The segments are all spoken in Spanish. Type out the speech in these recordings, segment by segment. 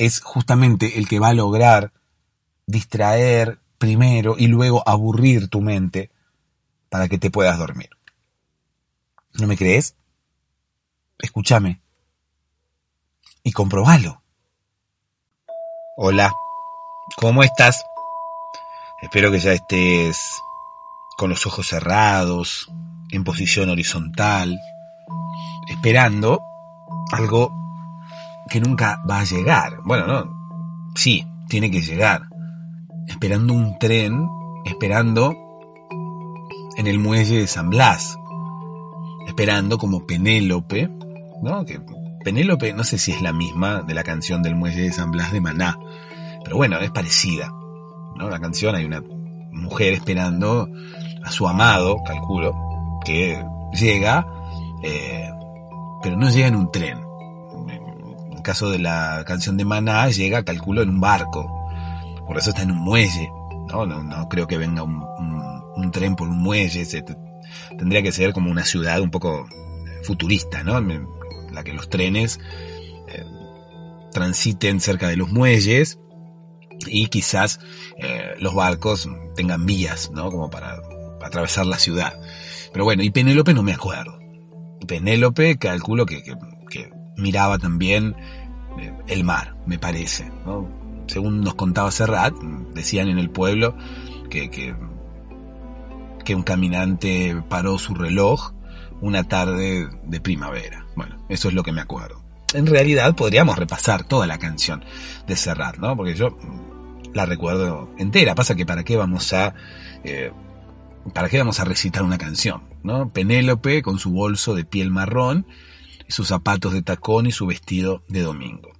es justamente el que va a lograr distraer primero y luego aburrir tu mente para que te puedas dormir. ¿No me crees? Escúchame y comprobalo. Hola, ¿cómo estás? Espero que ya estés con los ojos cerrados, en posición horizontal, esperando algo que nunca va a llegar. Bueno, no, sí, tiene que llegar. Esperando un tren, esperando en el muelle de San Blas, esperando como Penélope, ¿no? Que Penélope no sé si es la misma de la canción del muelle de San Blas de Maná, pero bueno, es parecida, ¿no? La canción hay una mujer esperando a su amado, calculo, que llega, eh, pero no llega en un tren, caso de la canción de Maná, llega, calculo, en un barco. Por eso está en un muelle. No, no, creo que venga un, tren por un muelle. tendría que ser como una ciudad un poco futurista, ¿no? La que los trenes eh, transiten cerca de los muelles y quizás eh, los barcos tengan vías, ¿no? Como para atravesar la ciudad. Pero bueno, y Penélope no me acuerdo. Penélope calculo que miraba también eh, el mar, me parece. Según nos contaba Serrat, decían en el pueblo que, que, un caminante paró su reloj una tarde de primavera. Bueno, eso es lo que me acuerdo. En realidad podríamos repasar toda la canción de Serrat, ¿no? Porque yo la recuerdo entera. Pasa que para qué vamos a... Eh, ¿Para qué vamos a recitar una canción? ¿no? Penélope con su bolso de piel marrón sus zapatos de tacón y su vestido de domingo.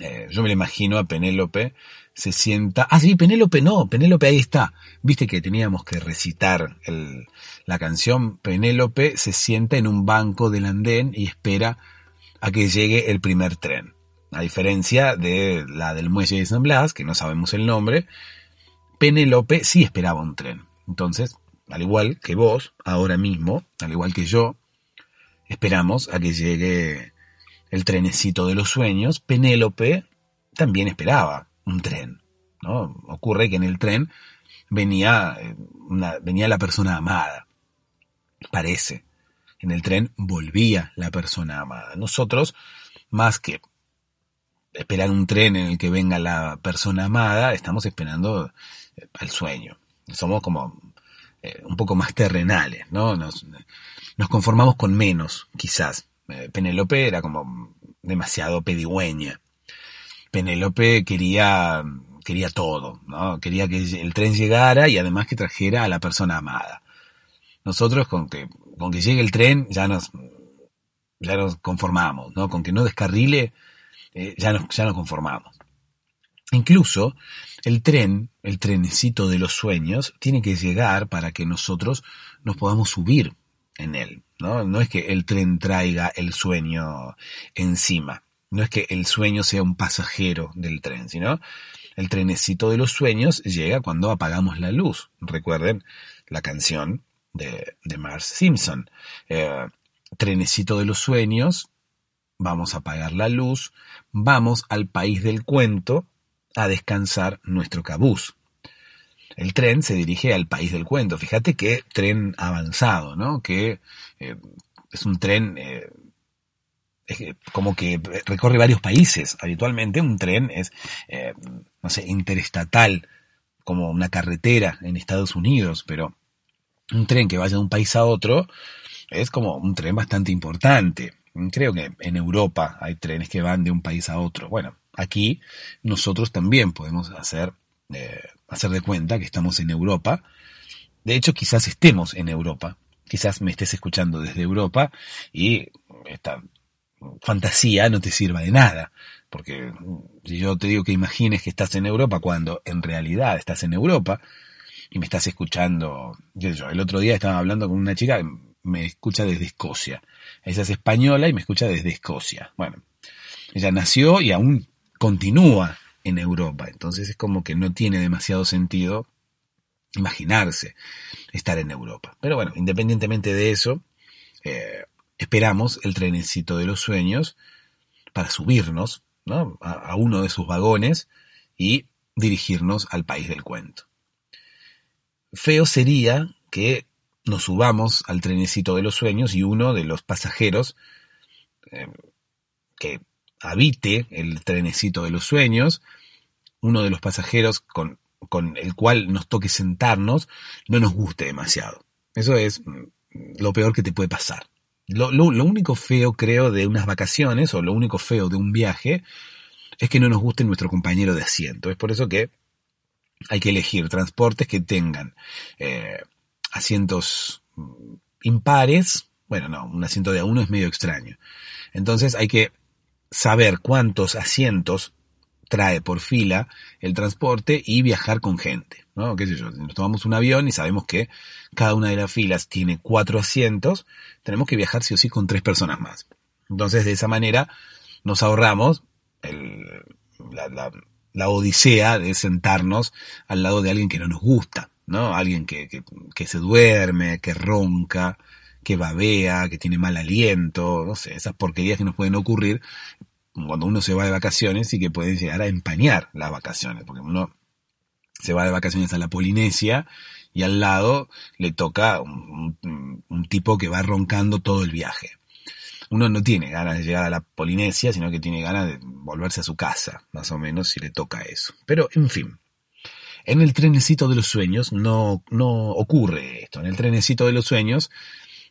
Eh, yo me lo imagino a Penélope, se sienta... Ah, sí, Penélope no, Penélope ahí está. Viste que teníamos que recitar la canción. Penélope se sienta en un banco del andén y espera a que llegue el primer tren. A diferencia de la del muelle de San Blas, que no sabemos el nombre, Penélope sí esperaba un tren. Entonces, al igual que vos, ahora mismo, al igual que yo, Esperamos a que llegue el trenecito de los sueños. Penélope también esperaba un tren. ¿no? Ocurre que en el tren venía, eh, venía la persona amada. Parece. En el tren volvía la persona amada. Nosotros, más que esperar un tren en el que venga la persona amada, estamos esperando eh, al sueño. Somos como eh, un poco más terrenales, ¿no? Nos conformamos con menos, quizás. Penélope era como demasiado pedigüeña. Penélope quería, quería todo, ¿no? Quería que el tren llegara y además que trajera a la persona amada. Nosotros con que, con que llegue el tren ya nos, ya nos conformamos, ¿no? Con que no descarrile, eh, ya, nos, ya nos conformamos. Incluso el tren, el trenecito de los sueños, tiene que llegar para que nosotros nos podamos subir en él. ¿no? no es que el tren traiga el sueño encima. No es que el sueño sea un pasajero del tren, sino el trenecito de los sueños llega cuando apagamos la luz. Recuerden la canción de, de Mars Simpson. Eh, trenecito de los sueños, vamos a apagar la luz, vamos al país del cuento a descansar nuestro cabuz. El tren se dirige al país del cuento. Fíjate qué tren avanzado, ¿no? Que eh, es un tren eh, como que recorre varios países. Habitualmente un tren es, eh, no sé, interestatal, como una carretera en Estados Unidos, pero un tren que vaya de un país a otro es como un tren bastante importante. Creo que en Europa hay trenes que van de un país a otro. Bueno, aquí nosotros también podemos hacer, hacer de cuenta que estamos en Europa. De hecho, quizás estemos en Europa. Quizás me estés escuchando desde Europa y esta fantasía no te sirva de nada. Porque si yo te digo que imagines que estás en Europa cuando en realidad estás en Europa y me estás escuchando, yo, el otro día estaba hablando con una chica que me escucha desde Escocia. Ella es española y me escucha desde Escocia. Bueno, ella nació y aún continúa en Europa. Entonces es como que no tiene demasiado sentido imaginarse estar en Europa. Pero bueno, independientemente de eso, eh, esperamos el trenecito de los sueños para subirnos ¿no? a, uno de sus vagones y dirigirnos al país del cuento. Feo sería que nos subamos al trenecito de los sueños y uno de los pasajeros eh, que habite el trenecito de los sueños, uno de los pasajeros con, con, el cual nos toque sentarnos, no nos guste demasiado. Eso es mm, lo peor que te puede pasar. Lo, lo, lo, único feo, creo, de unas vacaciones, o lo único feo de un viaje, es que no nos guste nuestro compañero de asiento. Es por eso que hay que elegir transportes que tengan eh, asientos mm, impares. Bueno, no, un asiento de a uno es medio extraño. Entonces hay que saber cuántos asientos trae por fila el transporte y viajar con gente, ¿no? ¿Qué sé yo? Nos tomamos un avión y sabemos que cada una de las filas tiene cuatro asientos, tenemos que viajar sí o sí con tres personas más. Entonces, de esa manera, nos ahorramos la, odisea de sentarnos al lado de alguien que no nos gusta, ¿no? Alguien que, que, que se duerme, que ronca, que babea, que tiene mal aliento, no sé, esas porquerías que nos pueden ocurrir cuando uno se va de vacaciones y que pueden llegar a empañar las vacaciones, porque uno se va de vacaciones a la Polinesia y al lado le toca un, tipo que va roncando todo el viaje. Uno no tiene ganas de llegar a la Polinesia, sino que tiene ganas de volverse a su casa, más o menos, si le toca eso. Pero, en fin, en el trenecito de los sueños no, no ocurre esto. En el trenecito de los sueños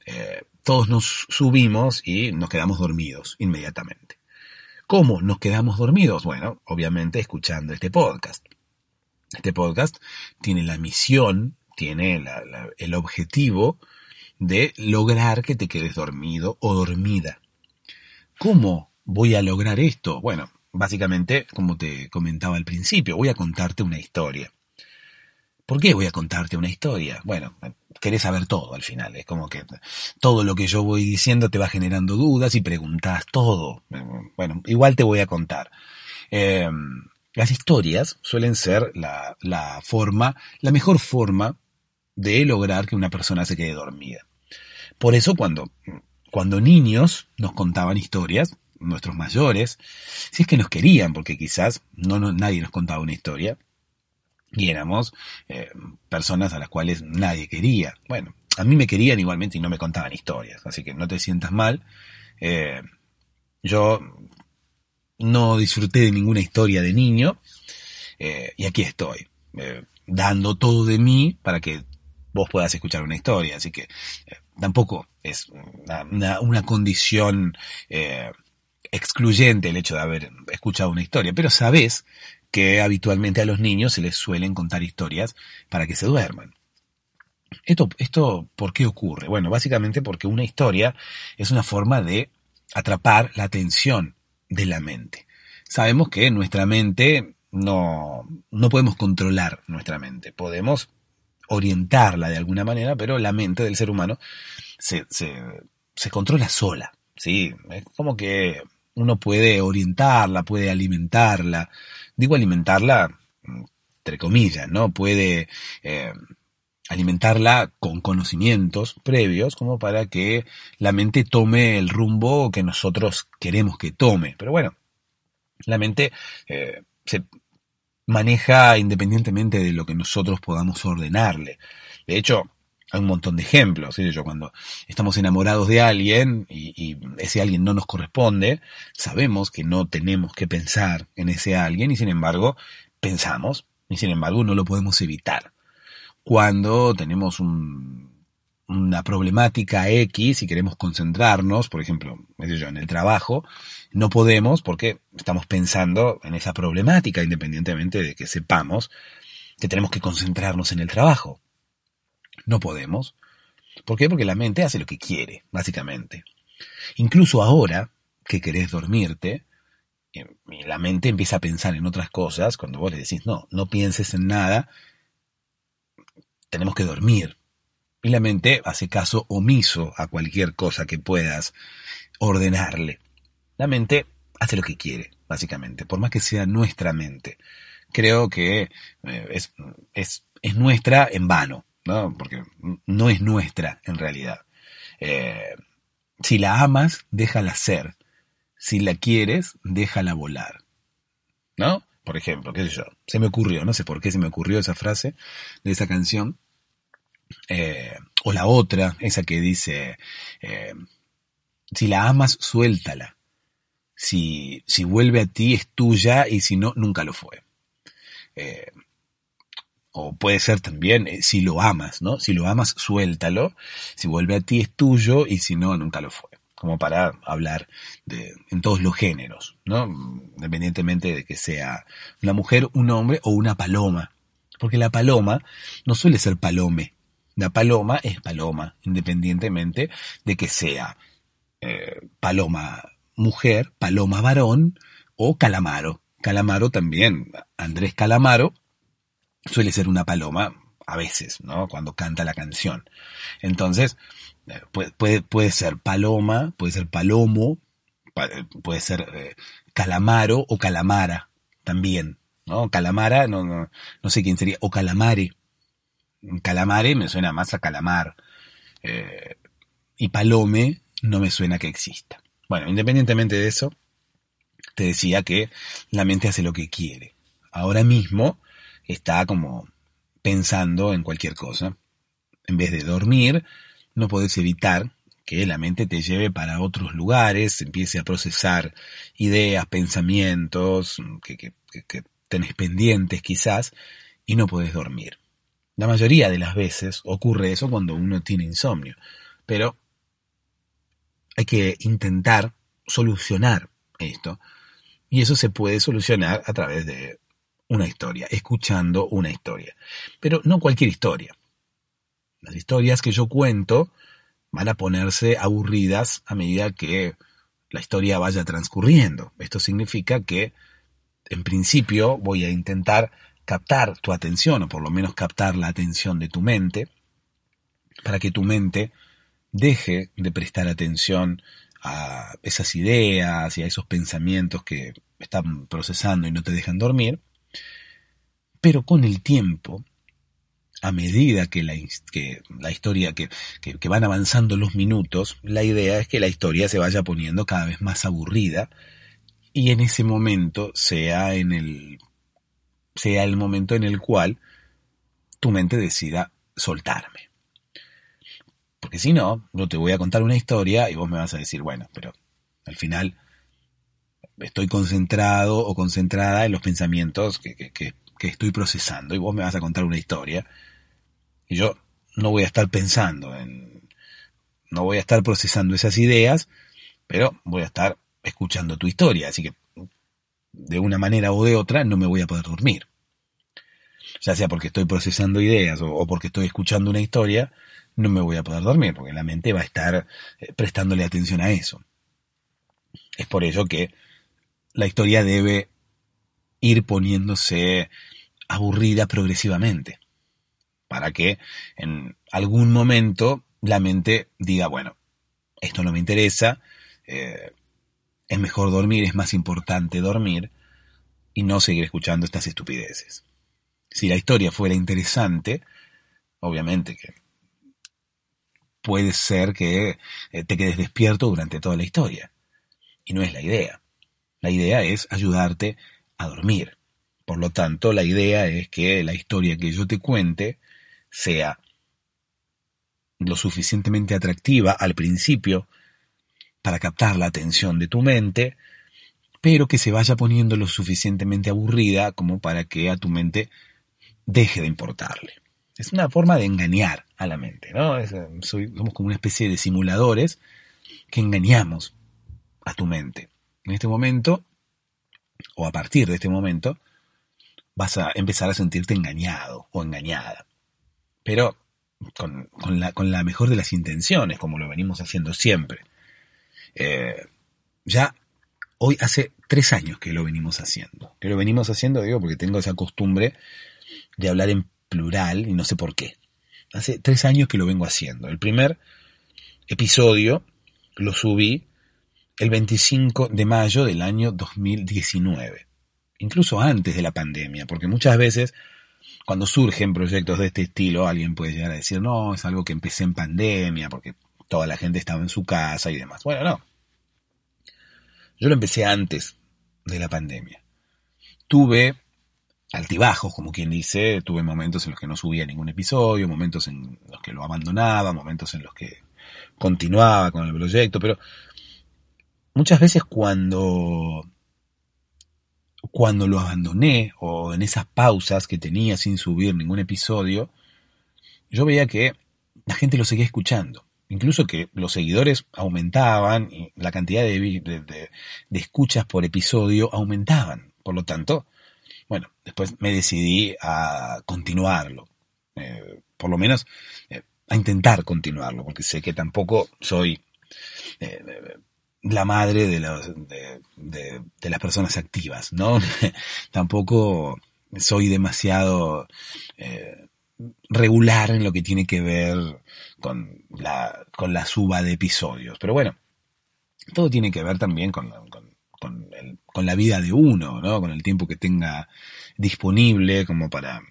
eh, todos nos subimos y nos quedamos dormidos inmediatamente. ¿Cómo nos quedamos dormidos? Bueno, obviamente escuchando este podcast. Este podcast tiene la misión, tiene el objetivo de lograr que te quedes dormido o dormida. ¿Cómo voy a lograr esto? Bueno, básicamente, como te comentaba al principio, voy a contarte una historia. ¿Por qué voy a contarte una historia? Bueno, querés saber todo al final. Es como que todo lo que yo voy diciendo te va generando dudas y preguntas todo. Bueno, igual te voy a contar. Eh, las historias suelen ser la, la forma, la mejor forma de lograr que una persona se quede dormida. Por eso cuando, cuando niños nos contaban historias, nuestros mayores, si es que nos querían, porque quizás no, nadie nos contaba una historia, y éramos eh, personas a las cuales nadie quería. Bueno, a mí me querían igualmente y no me contaban historias, así que no te sientas mal. Eh, yo no disfruté de ninguna historia de niño eh, y aquí estoy, dando todo de mí para que vos puedas escuchar una historia, así que tampoco es una, una condición excluyente el hecho de haber escuchado una historia, pero sabes que habitualmente a los niños se les suelen contar historias para que se duerman. Esto, esto, ¿por qué ocurre? Bueno, básicamente porque una historia es una forma de atrapar la atención de la mente. Sabemos que nuestra mente no, no podemos controlar nuestra mente, podemos orientarla de alguna manera, pero la mente del ser humano se, se, se controla sola. ¿sí? Es como que uno puede orientarla, puede alimentarla. Digo alimentarla entre comillas, ¿no? Puede eh, alimentarla con conocimientos previos como para que la mente tome el rumbo que nosotros queremos que tome. Pero bueno, la mente eh, se maneja independientemente de lo que nosotros podamos ordenarle. De hecho, hay un montón de ejemplos. Yo, cuando estamos enamorados de alguien y, ese alguien no nos corresponde, sabemos que no tenemos que pensar en ese alguien y sin embargo pensamos y sin embargo no lo podemos evitar. Cuando tenemos una problemática X y queremos concentrarnos, por ejemplo, yo, en el trabajo, no podemos porque estamos pensando en esa problemática independientemente de que sepamos que tenemos que concentrarnos en el trabajo. No podemos. ¿Por qué? Porque la mente hace lo que quiere, básicamente. Incluso ahora que querés dormirte, y la mente empieza a pensar en otras cosas, cuando vos le decís, no, no pienses en nada, tenemos que dormir. Y la mente hace caso omiso a cualquier cosa que puedas ordenarle. La mente hace lo que quiere, básicamente, por más que sea nuestra mente. Creo que eh, es, es, es nuestra en vano. ¿No? Porque no es nuestra en realidad. Eh, si la amas, déjala ser. Si la quieres, déjala volar. ¿No? Por ejemplo, qué sé yo, se me ocurrió, no sé por qué se me ocurrió esa frase de esa canción. Eh, o la otra, esa que dice, eh, si la amas, suéltala. Si, si vuelve a ti, es tuya y si no, nunca lo fue o puede ser también eh, si lo amas, ¿no? Si lo amas, suéltalo. Si vuelve a ti es tuyo y si no, nunca lo fue. Como para hablar de, en todos los géneros, ¿no? Independientemente de que sea una mujer, un hombre o una paloma. Porque la paloma no suele ser palome. La paloma es paloma, independientemente de que sea eh, paloma mujer, paloma varón o calamaro. Calamaro también, Andrés Calamaro, suele ser una paloma a veces, ¿no? Cuando canta la canción. Entonces, eh, puede, puede, ser paloma, puede ser palomo, puede ser eh, calamaro o calamara también, ¿no? Calamara, no, no, no sé quién sería, o calamare. Calamare me suena más a calamar. Eh, y palome no me suena que exista. Bueno, independientemente de eso, te decía que la mente hace lo que quiere. Ahora mismo, está como pensando en cualquier cosa. En vez de dormir, no podés evitar que la mente te lleve para otros lugares, empiece a procesar ideas, pensamientos que, que, que tenés pendientes quizás, y no podés dormir. La mayoría de las veces ocurre eso cuando uno tiene insomnio, pero hay que intentar solucionar esto, y eso se puede solucionar a través de una historia, escuchando una historia. Pero no cualquier historia. Las historias que yo cuento van a ponerse aburridas a medida que la historia vaya transcurriendo. Esto significa que, en principio, voy a intentar captar tu atención, o por lo menos captar la atención de tu mente, para que tu mente deje de prestar atención a esas ideas y a esos pensamientos que están procesando y no te dejan dormir, pero con el tiempo, a medida que la, historia, que, van avanzando los minutos, la idea es que la historia se vaya poniendo cada vez más aburrida y en ese momento sea en el, sea el momento en el cual tu mente decida soltarme. Porque si no, yo te voy a contar una historia y vos me vas a decir, bueno, pero al final estoy concentrado o concentrada en los pensamientos que estoy procesando y vos me vas a contar una historia y yo no voy a estar pensando en, no voy a estar procesando esas ideas, pero voy a estar escuchando tu historia, así que de una manera o de otra no me voy a poder dormir. Ya sea porque estoy procesando ideas o, porque estoy escuchando una historia, no me voy a poder dormir, porque la mente va a estar eh, prestándole atención a eso. Es por ello que la historia debe ir poniéndose aburrida progresivamente para que en algún momento la mente diga, bueno, esto no me interesa, eh, es mejor dormir, es más importante dormir y no seguir escuchando estas estupideces. Si la historia fuera interesante, obviamente que puede ser que eh, te quedes despierto durante toda la historia. Y no es la idea. La idea es ayudarte a dormir. Por lo tanto, la idea es que la historia que yo te cuente sea lo suficientemente atractiva al principio para captar la atención de tu mente, pero que se vaya poniendo lo suficientemente aburrida como para que a tu mente deje de importarle. Es una forma de engañar a la mente, ¿no? somos como una especie de simuladores que engañamos a tu mente. En este momento, o a partir de este momento, vas a empezar a sentirte engañado o engañada pero con, la, mejor de las intenciones, como lo venimos haciendo siempre. Eh, ya hoy hace tres años que lo venimos haciendo. Que lo venimos haciendo, digo, porque tengo esa costumbre de hablar en plural y no sé por qué. Hace tres años que lo vengo haciendo. El primer episodio lo subí el 25 de mayo del año 2019. Incluso antes de la pandemia, porque muchas veces cuando surgen proyectos de este estilo, alguien puede llegar a decir, no, es algo que empecé en pandemia, porque toda la gente estaba en su casa y demás. Bueno, no. Yo lo empecé antes de la pandemia. Tuve altibajos, como quien dice, tuve momentos en los que no subía ningún episodio, momentos en los que lo abandonaba, momentos en los que continuaba con el proyecto, pero muchas veces cuando cuando lo abandoné o en esas pausas que tenía sin subir ningún episodio, yo veía que la gente lo seguía escuchando. Incluso que los seguidores aumentaban y la cantidad de, de, escuchas por episodio aumentaban. Por lo tanto, bueno, después me decidí a continuarlo. Eh, por lo menos eh, a intentar continuarlo, porque sé que tampoco soy eh, la madre de, de, de, las personas activas, ¿no? Tampoco soy demasiado eh, regular en lo que tiene que ver con la, con la suba de episodios. Pero bueno, todo tiene que ver también con, con, con la vida de uno, ¿no? Con el tiempo que tenga disponible como para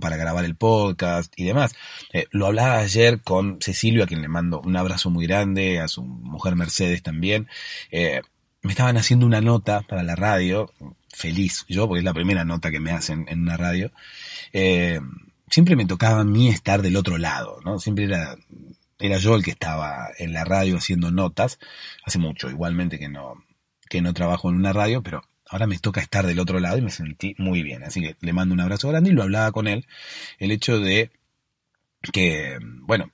para grabar el podcast y demás. Eh, lo hablaba ayer con Cecilio, a quien le mando un abrazo muy grande, a su mujer Mercedes también. Eh, me estaban haciendo una nota para la radio, feliz yo, porque es la primera nota que me hacen en una radio. Eh, siempre me tocaba a mí estar del otro lado, ¿no? Siempre era, era yo el que estaba en la radio haciendo notas, hace mucho, igualmente que no, que no trabajo en una radio, pero ahora me toca estar del otro lado y me sentí muy bien. Así que le mando un abrazo grande y lo hablaba con él. El hecho de que, bueno,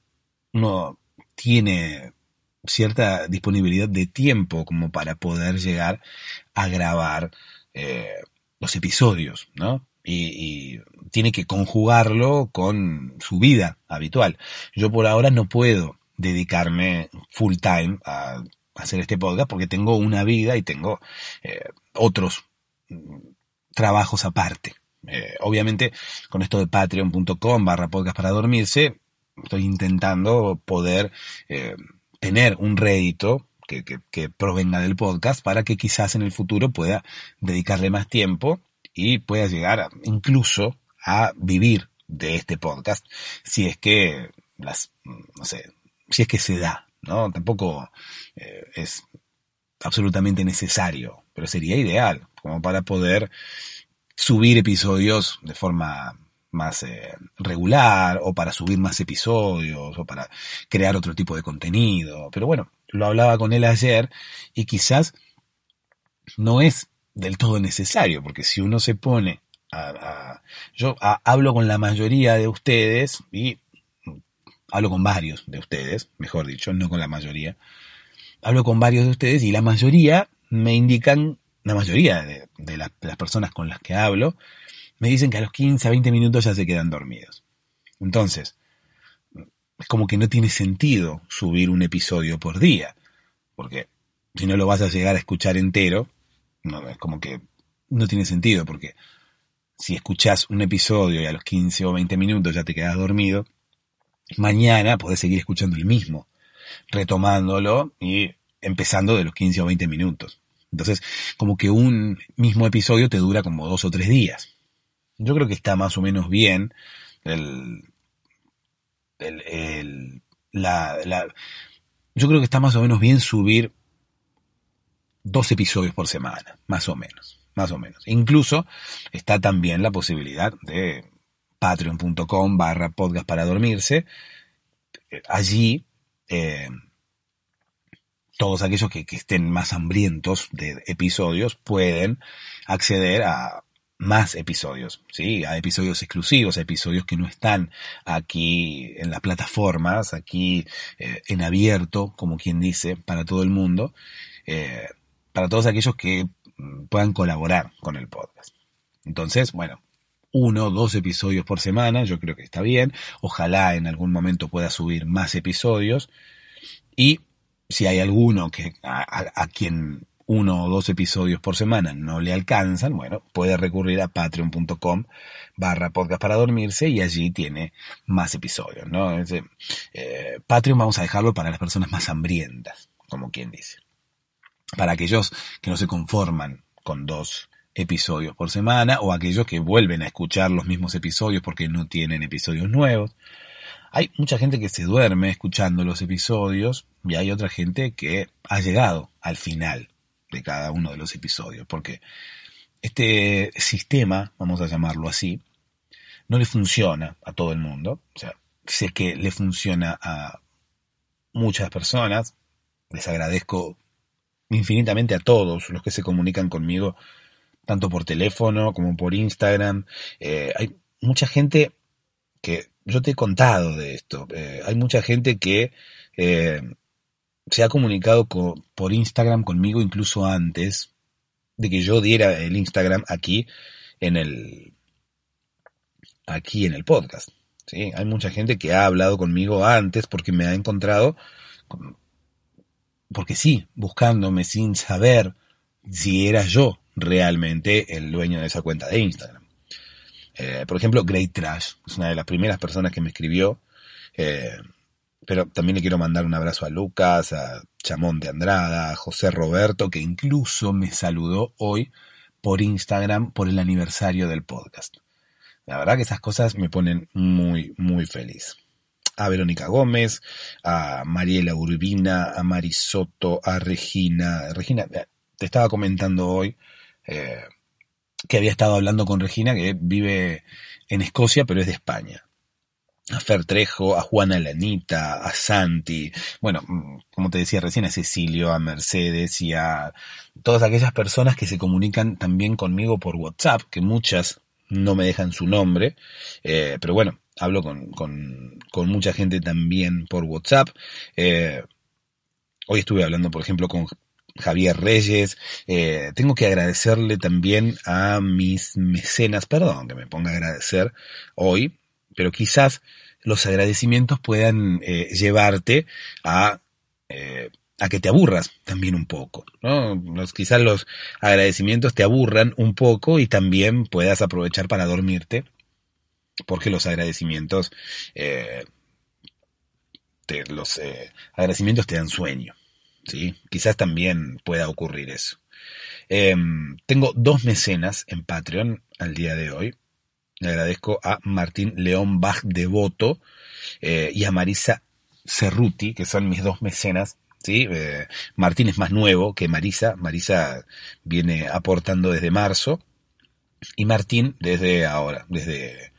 uno tiene cierta disponibilidad de tiempo como para poder llegar a grabar eh, los episodios, ¿no? Y, tiene que conjugarlo con su vida habitual. Yo por ahora no puedo dedicarme full time a hacer este podcast porque tengo una vida y tengo eh, otros mm, trabajos aparte. Eh, obviamente, con esto de patreon.com barra podcast para dormirse, estoy intentando poder eh, tener un rédito que, que, provenga del podcast para que quizás en el futuro pueda dedicarle más tiempo y pueda llegar incluso a vivir de este podcast, si es que las, no sé, si es que se da, ¿no? Tampoco eh, es absolutamente necesario, pero sería ideal, como para poder subir episodios de forma más eh, regular o para subir más episodios o para crear otro tipo de contenido. Pero bueno, lo hablaba con él ayer y quizás no es del todo necesario, porque si uno se pone a... yo hablo con la mayoría de ustedes y hablo con varios de ustedes, mejor dicho, no con la mayoría. Hablo con varios de ustedes y la mayoría me indican, la mayoría de, las personas con las que hablo, me dicen que a los 15 a 20 minutos ya se quedan dormidos. Entonces, es como que no tiene sentido subir un episodio por día, porque si no lo vas a llegar a escuchar entero, no, es como que no tiene sentido, porque si escuchás un episodio y a los 15 o 20 minutos ya te quedas dormido, mañana podés seguir escuchando el mismo, retomándolo y empezando de los 15 o 20 minutos. Entonces, como que un mismo episodio te dura como dos o tres días. Yo creo que está más o menos bien el, el, la, la, yo creo que está más o menos bien subir dos episodios por semana, más o menos, más o menos. Incluso está también la posibilidad de patreon.com barra podcast para dormirse. Allí, eh, todos aquellos que, estén más hambrientos de episodios pueden acceder a más episodios, ¿sí? A episodios exclusivos, a episodios que no están aquí en las plataformas, aquí eh, en abierto, como quien dice, para todo el mundo, eh, para todos aquellos que mm, puedan colaborar con el podcast. Entonces, bueno, uno o dos episodios por semana, yo creo que está bien. Ojalá en algún momento pueda subir más episodios. Y si hay alguno que a, quien uno o dos episodios por semana no le alcanzan, bueno, puede recurrir a patreon.com barra podcast para dormirse y allí tiene más episodios, ¿no? Eh, Patreon vamos a dejarlo para las personas más hambrientas, como quien dice. Para aquellos que no se conforman con dos episodios por semana o aquellos que vuelven a escuchar los mismos episodios porque no tienen episodios nuevos. Hay mucha gente que se duerme escuchando los episodios y hay otra gente que ha llegado al final de cada uno de los episodios porque este sistema, vamos a llamarlo así, no le funciona a todo el mundo. O sea, sé que le funciona a muchas personas. Les agradezco infinitamente a todos los que se comunican conmigo tanto por teléfono como por Instagram. Eh, hay mucha gente que, yo te he contado de esto, eh, hay mucha gente que eh, se ha comunicado por Instagram conmigo incluso antes de que yo diera el Instagram aquí en el, aquí en el podcast. ¿sí? Hay mucha gente que ha hablado conmigo antes porque me ha encontrado, porque sí, buscándome sin saber si era yo realmente el dueño de esa cuenta de Instagram. Eh, por ejemplo, Great Trash es una de las primeras personas que me escribió. Eh, pero también le quiero mandar un abrazo a Lucas, a Chamón de Andrada, a José Roberto, que incluso me saludó hoy por Instagram por el aniversario del podcast. La verdad que esas cosas me ponen muy, muy feliz. A Verónica Gómez, a Mariela Urbina, a Marisoto, a Regina. Regina, te estaba comentando hoy eh, que había estado hablando con Regina, que vive en Escocia, pero es de España. A Fer Trejo, a Juana Lanita, a Santi, bueno, mm, como te decía recién, a Cecilio, a Mercedes y a todas aquellas personas que se comunican también conmigo por WhatsApp, que muchas no me dejan su nombre, eh, pero bueno, hablo con, con, mucha gente también por WhatsApp. Eh, hoy estuve hablando, por ejemplo, con Javier Reyes. Eh, tengo que agradecerle también a mis mecenas, perdón que me ponga a agradecer hoy, pero quizás los agradecimientos puedan eh, llevarte a, eh, a que te aburras también un poco. ¿no? Los, quizás los agradecimientos te aburran un poco y también puedas aprovechar para dormirte, porque los agradecimientos, te, los agradecimientos te dan sueño. ¿Sí? Quizás también pueda ocurrir eso. Em, tengo dos mecenas en Patreon al día de hoy. Le agradezco a Martín León Bach Devoto eh, y a Marisa Cerruti, que son mis dos mecenas. ¿sí? Eh, Martín es más nuevo que Marisa. Marisa viene aportando desde marzo y Martín desde ahora, desde,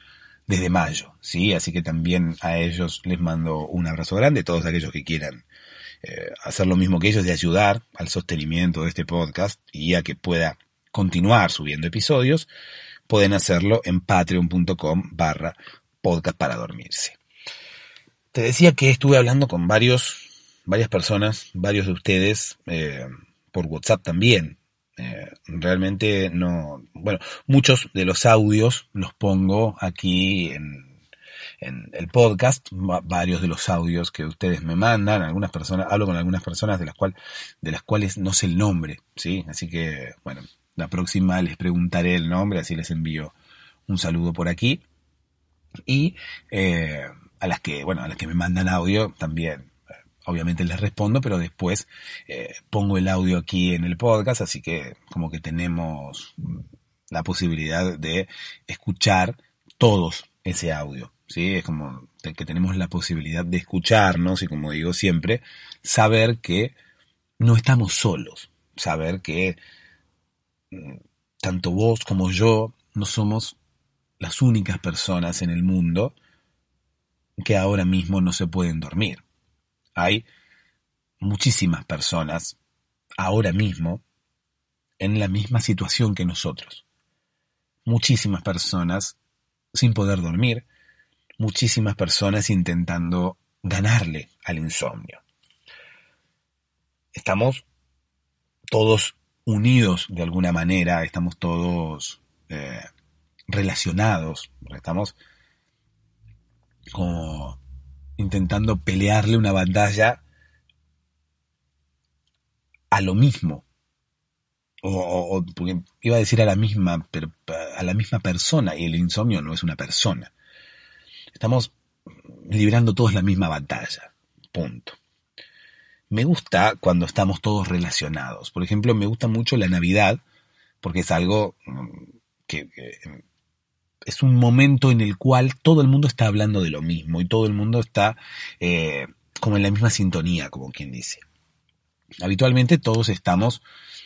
desde mayo. ¿sí? Así que también a ellos les mando un abrazo grande, todos aquellos que quieran eh, hacer lo mismo que ellos, de ayudar al sostenimiento de este podcast y a que pueda continuar subiendo episodios pueden hacerlo en patreon.com barra podcast para dormirse. Te decía que estuve hablando con varios, varias personas, varios de ustedes, eh, por WhatsApp también. Eh, realmente no, bueno, muchos de los audios los pongo aquí en, en el podcast, varios de los audios que ustedes me mandan, algunas personas, hablo con algunas personas de las cuales, de las cuales no sé el nombre, ¿sí? Así que, bueno, la próxima les preguntaré el nombre, así les envío un saludo por aquí. Y eh, a las que, bueno, a las que me mandan audio también, eh, obviamente les respondo, pero después eh, pongo el audio aquí en el podcast, así que como que tenemos la posibilidad de escuchar todos ese audio. ¿Sí? Es como que tenemos la posibilidad de escucharnos y como digo siempre, saber que no estamos solos, saber que tanto vos como yo no somos las únicas personas en el mundo que ahora mismo no se pueden dormir. Hay muchísimas personas ahora mismo en la misma situación que nosotros. Muchísimas personas sin poder dormir, muchísimas personas intentando ganarle al insomnio. Estamos todos unidos de alguna manera, estamos todos eh, relacionados, estamos como intentando pelearle una batalla a lo mismo. O, iba a decir a la misma, a la misma persona, y el insomnio no es una persona. Estamos librando todos la misma batalla. Punto me gusta cuando estamos todos relacionados. Por ejemplo, me gusta mucho la Navidad, porque es algo mm, que, es un momento en el cual todo el mundo está hablando de lo mismo y todo el mundo está eh, como en la misma sintonía, como quien dice. Habitualmente todos estamos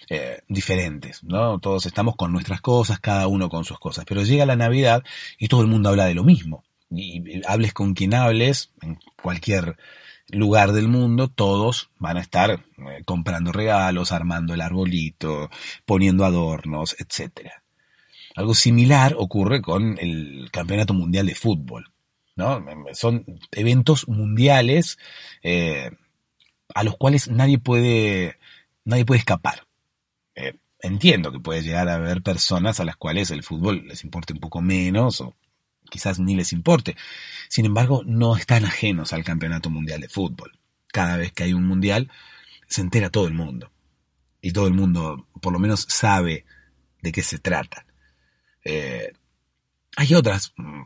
eh, diferentes, ¿no? Todos estamos con nuestras cosas, cada uno con sus cosas, pero llega la Navidad y todo el mundo habla de lo mismo. Y hables con quien hables, en cualquier lugar del mundo, todos van a estar eh, comprando regalos, armando el arbolito, poniendo adornos, etc. Algo similar ocurre con el Campeonato Mundial de Fútbol. ¿no? Son eventos mundiales eh, a los cuales nadie puede, nadie puede escapar. Eh, entiendo que puede llegar a haber personas a las cuales el fútbol les importe un poco menos o quizás ni les importe. Sin embargo, no están ajenos al Campeonato Mundial de Fútbol. Cada vez que hay un mundial, se entera todo el mundo. Y todo el mundo, por lo menos, sabe de qué se trata. Eh, hay otras mm,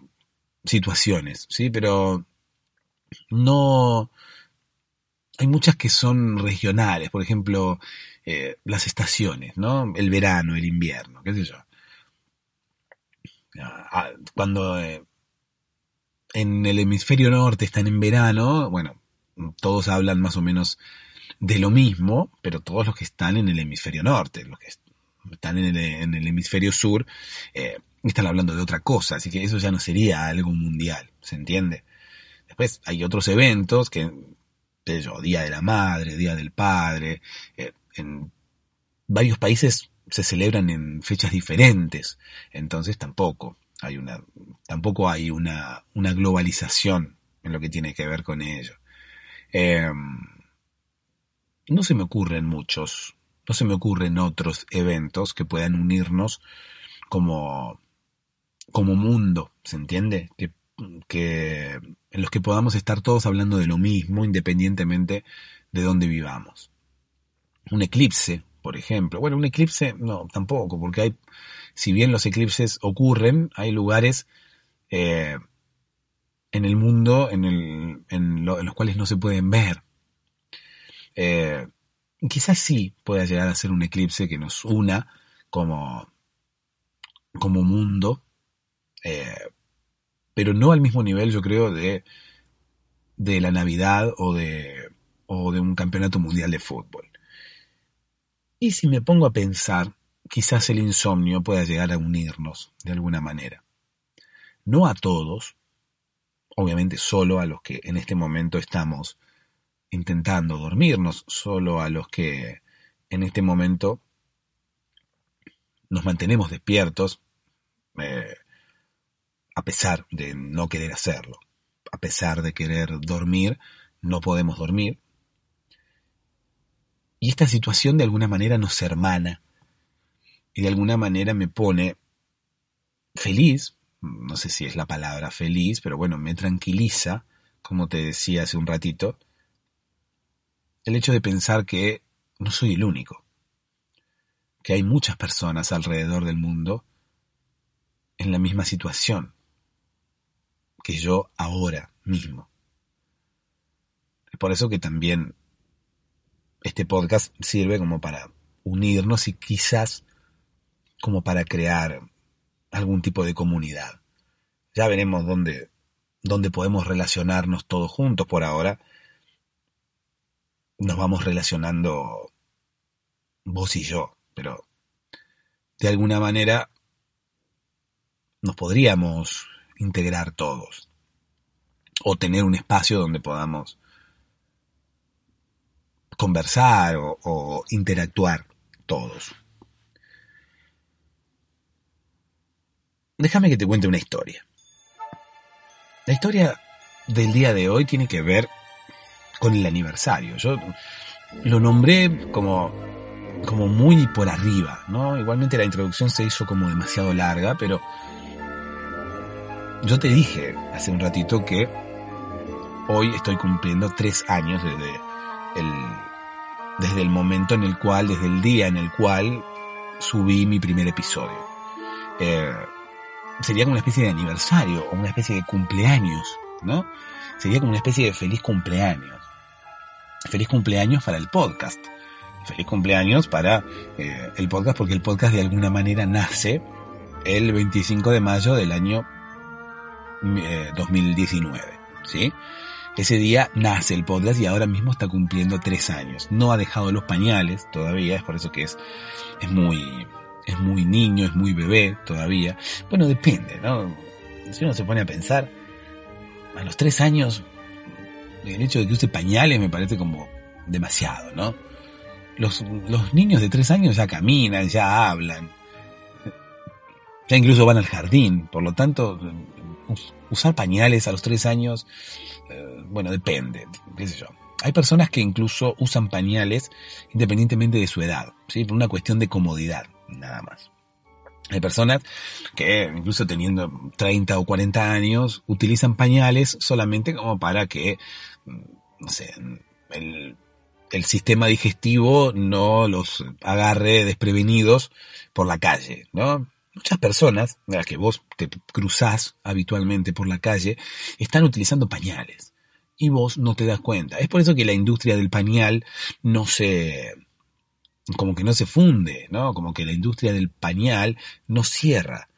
situaciones, ¿sí? Pero no... Hay muchas que son regionales, por ejemplo, eh, las estaciones, ¿no? El verano, el invierno, qué sé yo. Cuando eh, en el hemisferio norte están en verano, bueno, todos hablan más o menos de lo mismo, pero todos los que están en el hemisferio norte, los que están en el, hemisferio sur, eh, están hablando de otra cosa, así que eso ya no sería algo mundial, ¿se entiende? Después hay otros eventos que, Día de la Madre, Día del Padre, eh, en varios países se celebran en fechas diferentes, entonces tampoco hay una, tampoco hay una, una globalización en lo que tiene que ver con ello. Em, no se me ocurren muchos, no se me ocurren otros eventos que puedan unirnos como, como mundo, ¿se entiende? Que, que, en los que podamos estar todos hablando de lo mismo independientemente de dónde vivamos. Un eclipse, por ejemplo. Bueno, un eclipse no, tampoco, porque hay, si bien los eclipses ocurren, hay lugares eh, en el mundo en, los cuales no se pueden ver. Eh, quizás sí pueda llegar a ser un eclipse que nos una como, como mundo eh, pero no al mismo nivel, yo creo, de, de la Navidad o de, o de un campeonato mundial de fútbol. Y si me pongo a pensar, quizás el insomnio pueda llegar a unirnos de alguna manera. No a todos, obviamente solo a los que en este momento estamos intentando dormirnos, solo a los que en este momento nos mantenemos despiertos eh, a pesar de no querer hacerlo, a pesar de querer dormir, no podemos dormir. Y esta situación de alguna manera nos hermana y de alguna manera me pone feliz, no sé si es la palabra feliz, pero bueno, me tranquiliza, como te decía hace un ratito, el hecho de pensar que no soy el único, que hay muchas personas alrededor del mundo en la misma situación que yo ahora mismo. Es por eso que también este podcast sirve como para unirnos y quizás como para crear algún tipo de comunidad. Ya veremos dónde, dónde podemos relacionarnos todos juntos por ahora. Nos vamos relacionando vos y yo, pero de alguna manera nos podríamos integrar todos o tener un espacio donde podamos conversar o, interactuar todos. Déjame que te cuente una historia. La historia del día de hoy tiene que ver con el aniversario. Yo lo nombré como, como muy por arriba, ¿no? Igualmente la introducción se hizo como demasiado larga, pero yo te dije hace un ratito que hoy estoy cumpliendo tres años desde el, desde el momento en el cual, desde el día en el cual subí mi primer episodio. Eh, sería como una especie de aniversario o una especie de cumpleaños, ¿no? Sería como una especie de feliz cumpleaños. Feliz cumpleaños para el podcast. Feliz cumpleaños para eh, el podcast porque el podcast de alguna manera nace el 25 de mayo del año 2019, eh, ¿sí? Ese día nace el podcast y ahora mismo está cumpliendo tres años. No ha dejado los pañales todavía, es por eso que es, es muy, es muy niño, es muy bebé todavía. Bueno, depende, ¿no? Si uno se pone a pensar, a los tres años, el hecho de que use pañales me parece como demasiado, ¿no? Los, los niños de tres años ya caminan, ya hablan, ya incluso van al jardín, por lo tanto, usar pañales a los tres años, eh, bueno, depende, qué sé yo. Hay personas que incluso usan pañales independientemente de su edad, ¿sí? Por una cuestión de comodidad nada más. Hay personas que, incluso teniendo 30 o 40 años, utilizan pañales solamente como para que, no sé, el, el sistema digestivo no los agarre desprevenidos por la calle, ¿no? Muchas personas, a las que vos te cruzás habitualmente por la calle, están utilizando pañales y vos no te das cuenta. Es por eso que la industria del pañal no se, como que no se funde, ¿no? Como que la industria del pañal no cierra.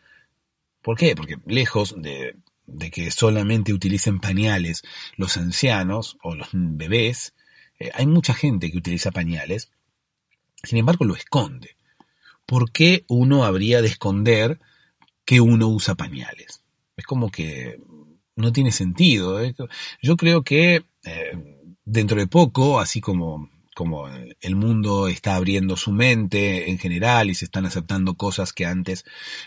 ¿Por qué? Porque lejos de, de que solamente utilicen pañales los ancianos o los bebés, eh, hay mucha gente que utiliza pañales, sin embargo lo esconde. ¿Por qué uno habría de esconder que uno usa pañales? Es como que no tiene sentido. ¿eh? Yo creo que eh, dentro de poco, así como como el mundo está abriendo su mente en general y se están aceptando cosas que antes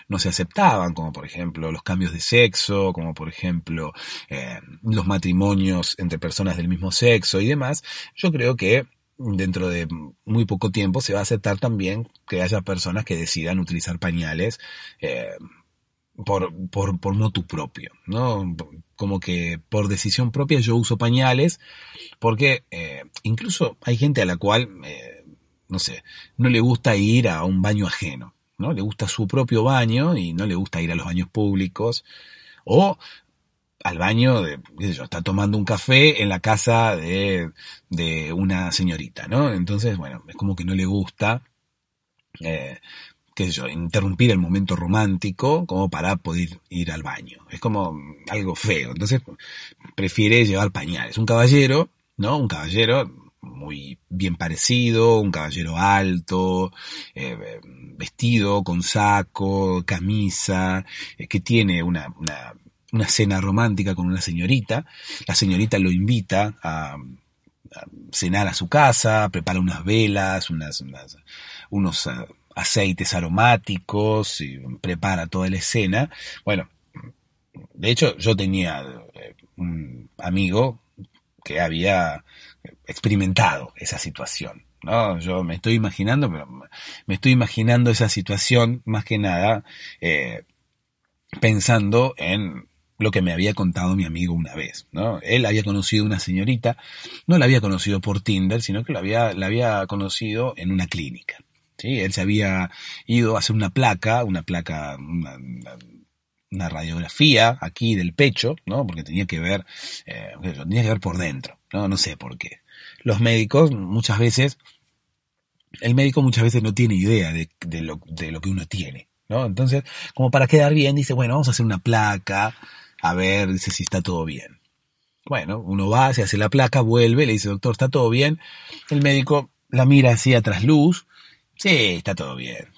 no se aceptaban, como por ejemplo los cambios de sexo, como por ejemplo eh, los matrimonios entre personas del mismo sexo y demás, yo creo que dentro de muy poco tiempo se va a aceptar también que haya personas que decidan utilizar pañales eh, por, por, por motu propio, ¿no? Como que por decisión propia yo uso pañales, porque eh, incluso hay gente a la cual, eh, no sé, no le gusta ir a un baño ajeno, ¿no? Le gusta su propio baño y no le gusta ir a los baños públicos, o al baño de, qué sé yo, está tomando un café en la casa de, de una señorita, ¿no? Entonces, bueno, es como que no le gusta, eh, yo, interrumpir el momento romántico como para poder ir al baño. Es como algo feo. Entonces prefiere llevar pañales. Un caballero, ¿no? Un caballero muy bien parecido, un caballero alto, eh, vestido con saco, camisa, eh, que tiene una, una, una, cena romántica con una señorita. La señorita lo invita a, cenar a su casa, prepara unas velas, unas, unos uh, aceites aromáticos, y prepara toda la escena. Bueno, de hecho yo tenía eh, un amigo que había experimentado esa situación. ¿no? Yo me estoy imaginando, pero me estoy imaginando esa situación más que nada eh, pensando en lo que me había contado mi amigo una vez, ¿no? Él había conocido una señorita, no la había conocido por Tinder, sino que la había, la había conocido en una clínica. ¿sí? Él se había ido a hacer una placa, una placa, una, una radiografía aquí del pecho, ¿no? Porque tenía que ver, eh, tenía que ver por dentro, ¿no? No sé por qué. Los médicos muchas veces, el médico muchas veces no tiene idea de, de, lo, de lo que uno tiene, ¿no? Entonces, como para quedar bien, dice, bueno, vamos a hacer una placa, a ver, si está todo bien. Bueno, uno va, se hace la placa, vuelve, le dice, doctor, ¿está todo bien? El médico la mira así a trasluz, sí, está todo bien.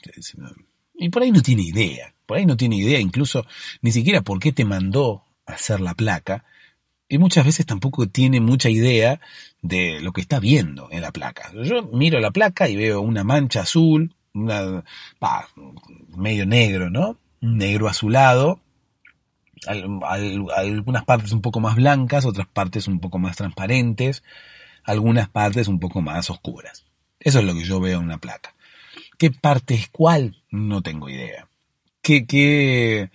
Y por ahí no tiene idea, por ahí no tiene idea incluso ni siquiera por qué te mandó a hacer la placa, y muchas veces tampoco tiene mucha idea de lo que está viendo en la placa. Yo miro la placa y veo una mancha azul, una, medio negro, ¿no? Negro azulado, algunas partes un poco más blancas, otras partes un poco más transparentes, algunas partes un poco más oscuras. Eso es lo que yo veo en una placa. ¿Qué parte es cuál? No tengo idea. ¿Qué, qué,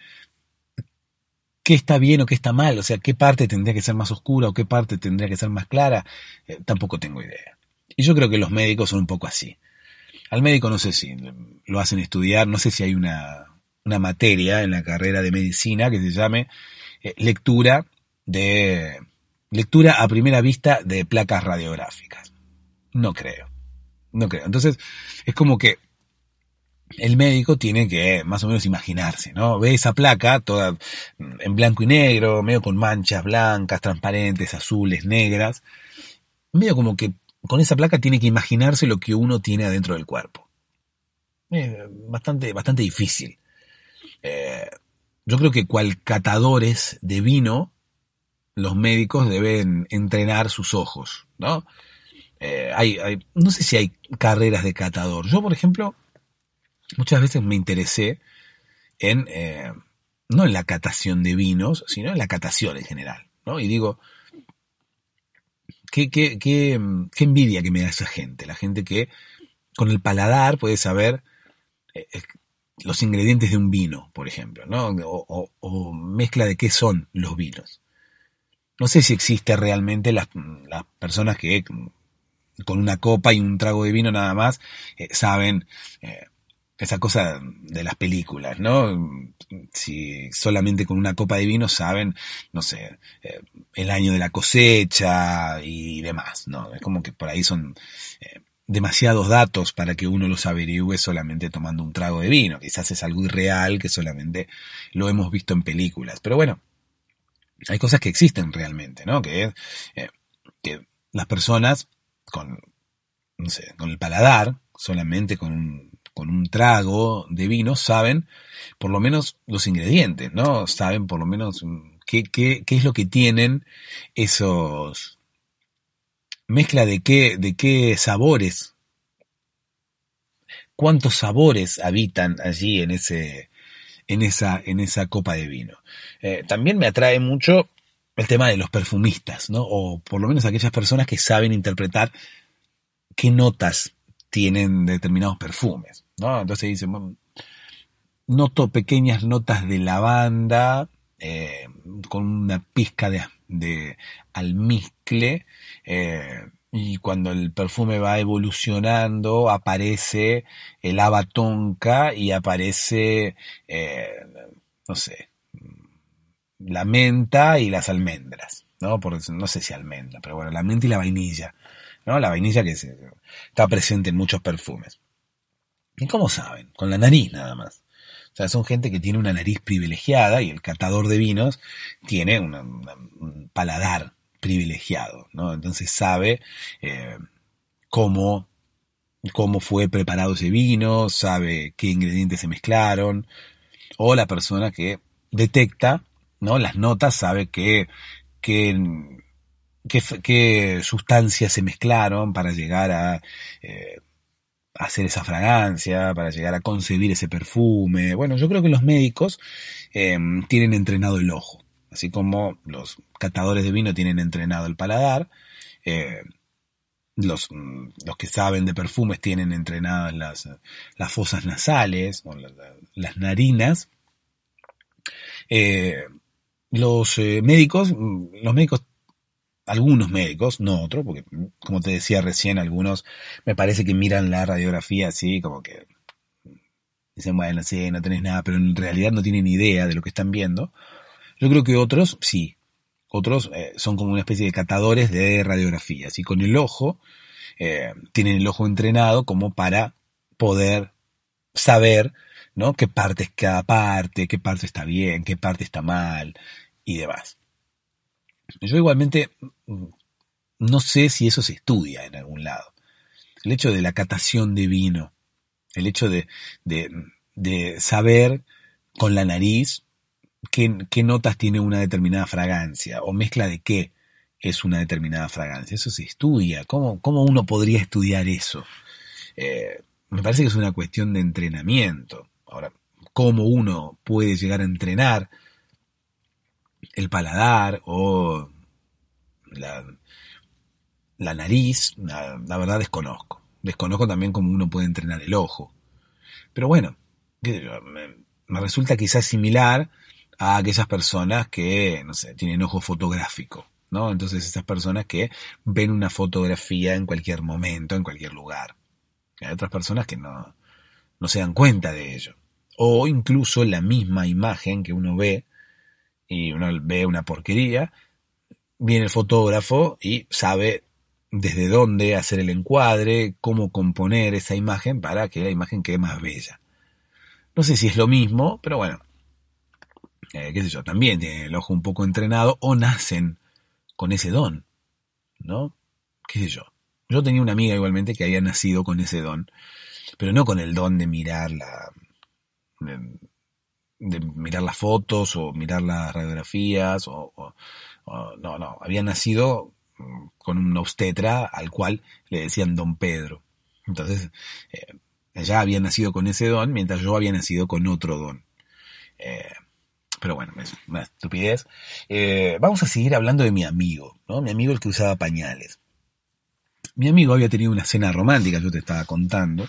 qué está bien o qué está mal? O sea, ¿qué parte tendría que ser más oscura o qué parte tendría que ser más clara? Eh, tampoco tengo idea. Y yo creo que los médicos son un poco así. Al médico no sé si lo hacen estudiar, no sé si hay una, una materia en la carrera de medicina que se llame eh, lectura de lectura a primera vista de placas radiográficas. No creo. No creo. Entonces, es como que el médico tiene que más o menos imaginarse, ¿no? Ve esa placa toda en blanco y negro, medio con manchas blancas, transparentes, azules, negras. Medio como que con esa placa tiene que imaginarse lo que uno tiene adentro del cuerpo. bastante, bastante difícil. Eh, yo creo que cual catadores de vino, los médicos deben entrenar sus ojos, ¿no? Eh, hay, hay, no sé si hay carreras de catador. Yo, por ejemplo, muchas veces me interesé en, eh, no en la catación de vinos, sino en la catación en general, ¿no? Y digo, qué, qué, qué, qué envidia que me da esa gente, la gente que con el paladar puede saber los ingredientes de un vino, por ejemplo, ¿no? O, o, mezcla de qué son los vinos. No sé si existe realmente las, personas que con una copa y un trago de vino nada más saben esa cosa de las películas, ¿no? Si solamente con una copa de vino saben, no sé, eh, el año de la cosecha y demás, ¿no? Es como que por ahí son eh, demasiados datos para que uno los averigüe solamente tomando un trago de vino. Quizás es algo irreal que solamente lo hemos visto en películas. Pero bueno, hay cosas que existen realmente, ¿no? Que eh, que las personas con, no sé, con el paladar, solamente con un con un trago de vino saben por lo menos los ingredientes, ¿no? Saben por lo menos mm, qué, qué, qué es lo que tienen esos... Mezcla de qué, de qué sabores, cuántos sabores habitan allí en ese, en esa, en esa copa de vino. Eh, también me atrae mucho el tema de los perfumistas, ¿no? O por lo menos aquellas personas que saben interpretar qué notas tienen determinados perfumes, ¿no? Entonces dicen, bueno, noto pequeñas notas de lavanda eh, con una pizca de, de almizcle eh, y cuando el perfume va evolucionando aparece el abatonca y aparece, eh, no sé, la menta y las almendras, ¿no? Por, no sé si almendra, pero bueno, la menta y la vainilla, ¿no? La vainilla que está presente en muchos perfumes. ¿Y cómo saben? Con la nariz nada más. O sea, son gente que tiene una nariz privilegiada y el catador de vinos tiene un paladar privilegiado, ¿no? Entonces sabe eh, cómo, cómo fue preparado ese vino, sabe qué ingredientes se mezclaron, o la persona que detecta, ¿no? Las notas sabe qué, qué, qué, sustancias se mezclaron para llegar a eh, hacer esa fragancia, para llegar a concebir ese perfume. Bueno, yo creo que los médicos eh, tienen entrenado el ojo, así como los catadores de vino tienen entrenado el paladar. Eh, los, los, que saben de perfumes tienen entrenadas las, las fosas nasales, o las, narinas. Eh, los médicos, los médicos algunos médicos, no otros, porque como te decía recién, algunos me parece que miran la radiografía así, como que dicen, bueno, sí, no tenés nada, pero en realidad no tienen idea de lo que están viendo. Yo creo que otros sí, otros eh, son como una especie de catadores de radiografías y con el ojo, eh, tienen el ojo entrenado como para poder saber, ¿no? Qué parte es cada parte, qué parte está bien, qué parte está mal y demás. Yo igualmente mm, no sé si eso se estudia en algún lado. El hecho de la catación de vino, el hecho de, saber con la nariz qué, qué, notas tiene una determinada fragancia o mezcla de qué es una determinada fragancia. Eso se estudia. ¿Cómo, cómo uno podría estudiar eso? Eh, me parece que es una cuestión de entrenamiento. Ahora, ¿cómo uno puede llegar a entrenar el paladar o la, la nariz, la, verdad desconozco. Desconozco también cómo uno puede entrenar el ojo. Pero bueno, me, resulta quizás similar a aquellas personas que, no sé, tienen ojo fotográfico, ¿no? Entonces esas personas que ven una fotografía en cualquier momento, en cualquier lugar. Hay otras personas que no, no se dan cuenta de ello. O incluso la misma imagen que uno ve y uno ve una porquería, viene el fotógrafo y sabe desde dónde hacer el encuadre, cómo componer esa imagen para que la imagen quede más bella. No sé si es lo mismo, pero bueno, eh, qué sé yo, también tiene el ojo un poco entrenado o nacen con ese don, ¿no? ¿Qué sé yo? Yo tenía una amiga igualmente que había nacido con ese don, pero no con el don de mirar la, de mirar las fotos o mirar las radiografías o, no, no, había nacido mm, con un obstetra al cual le decían don Pedro. Entonces, eh, ella había nacido con ese don mientras yo había nacido con otro don. Eh, pero bueno, es una estupidez. Eh, vamos a seguir hablando de mi amigo, ¿no? Mi amigo el que usaba pañales. Mi amigo había tenido una cena romántica, yo te estaba contando.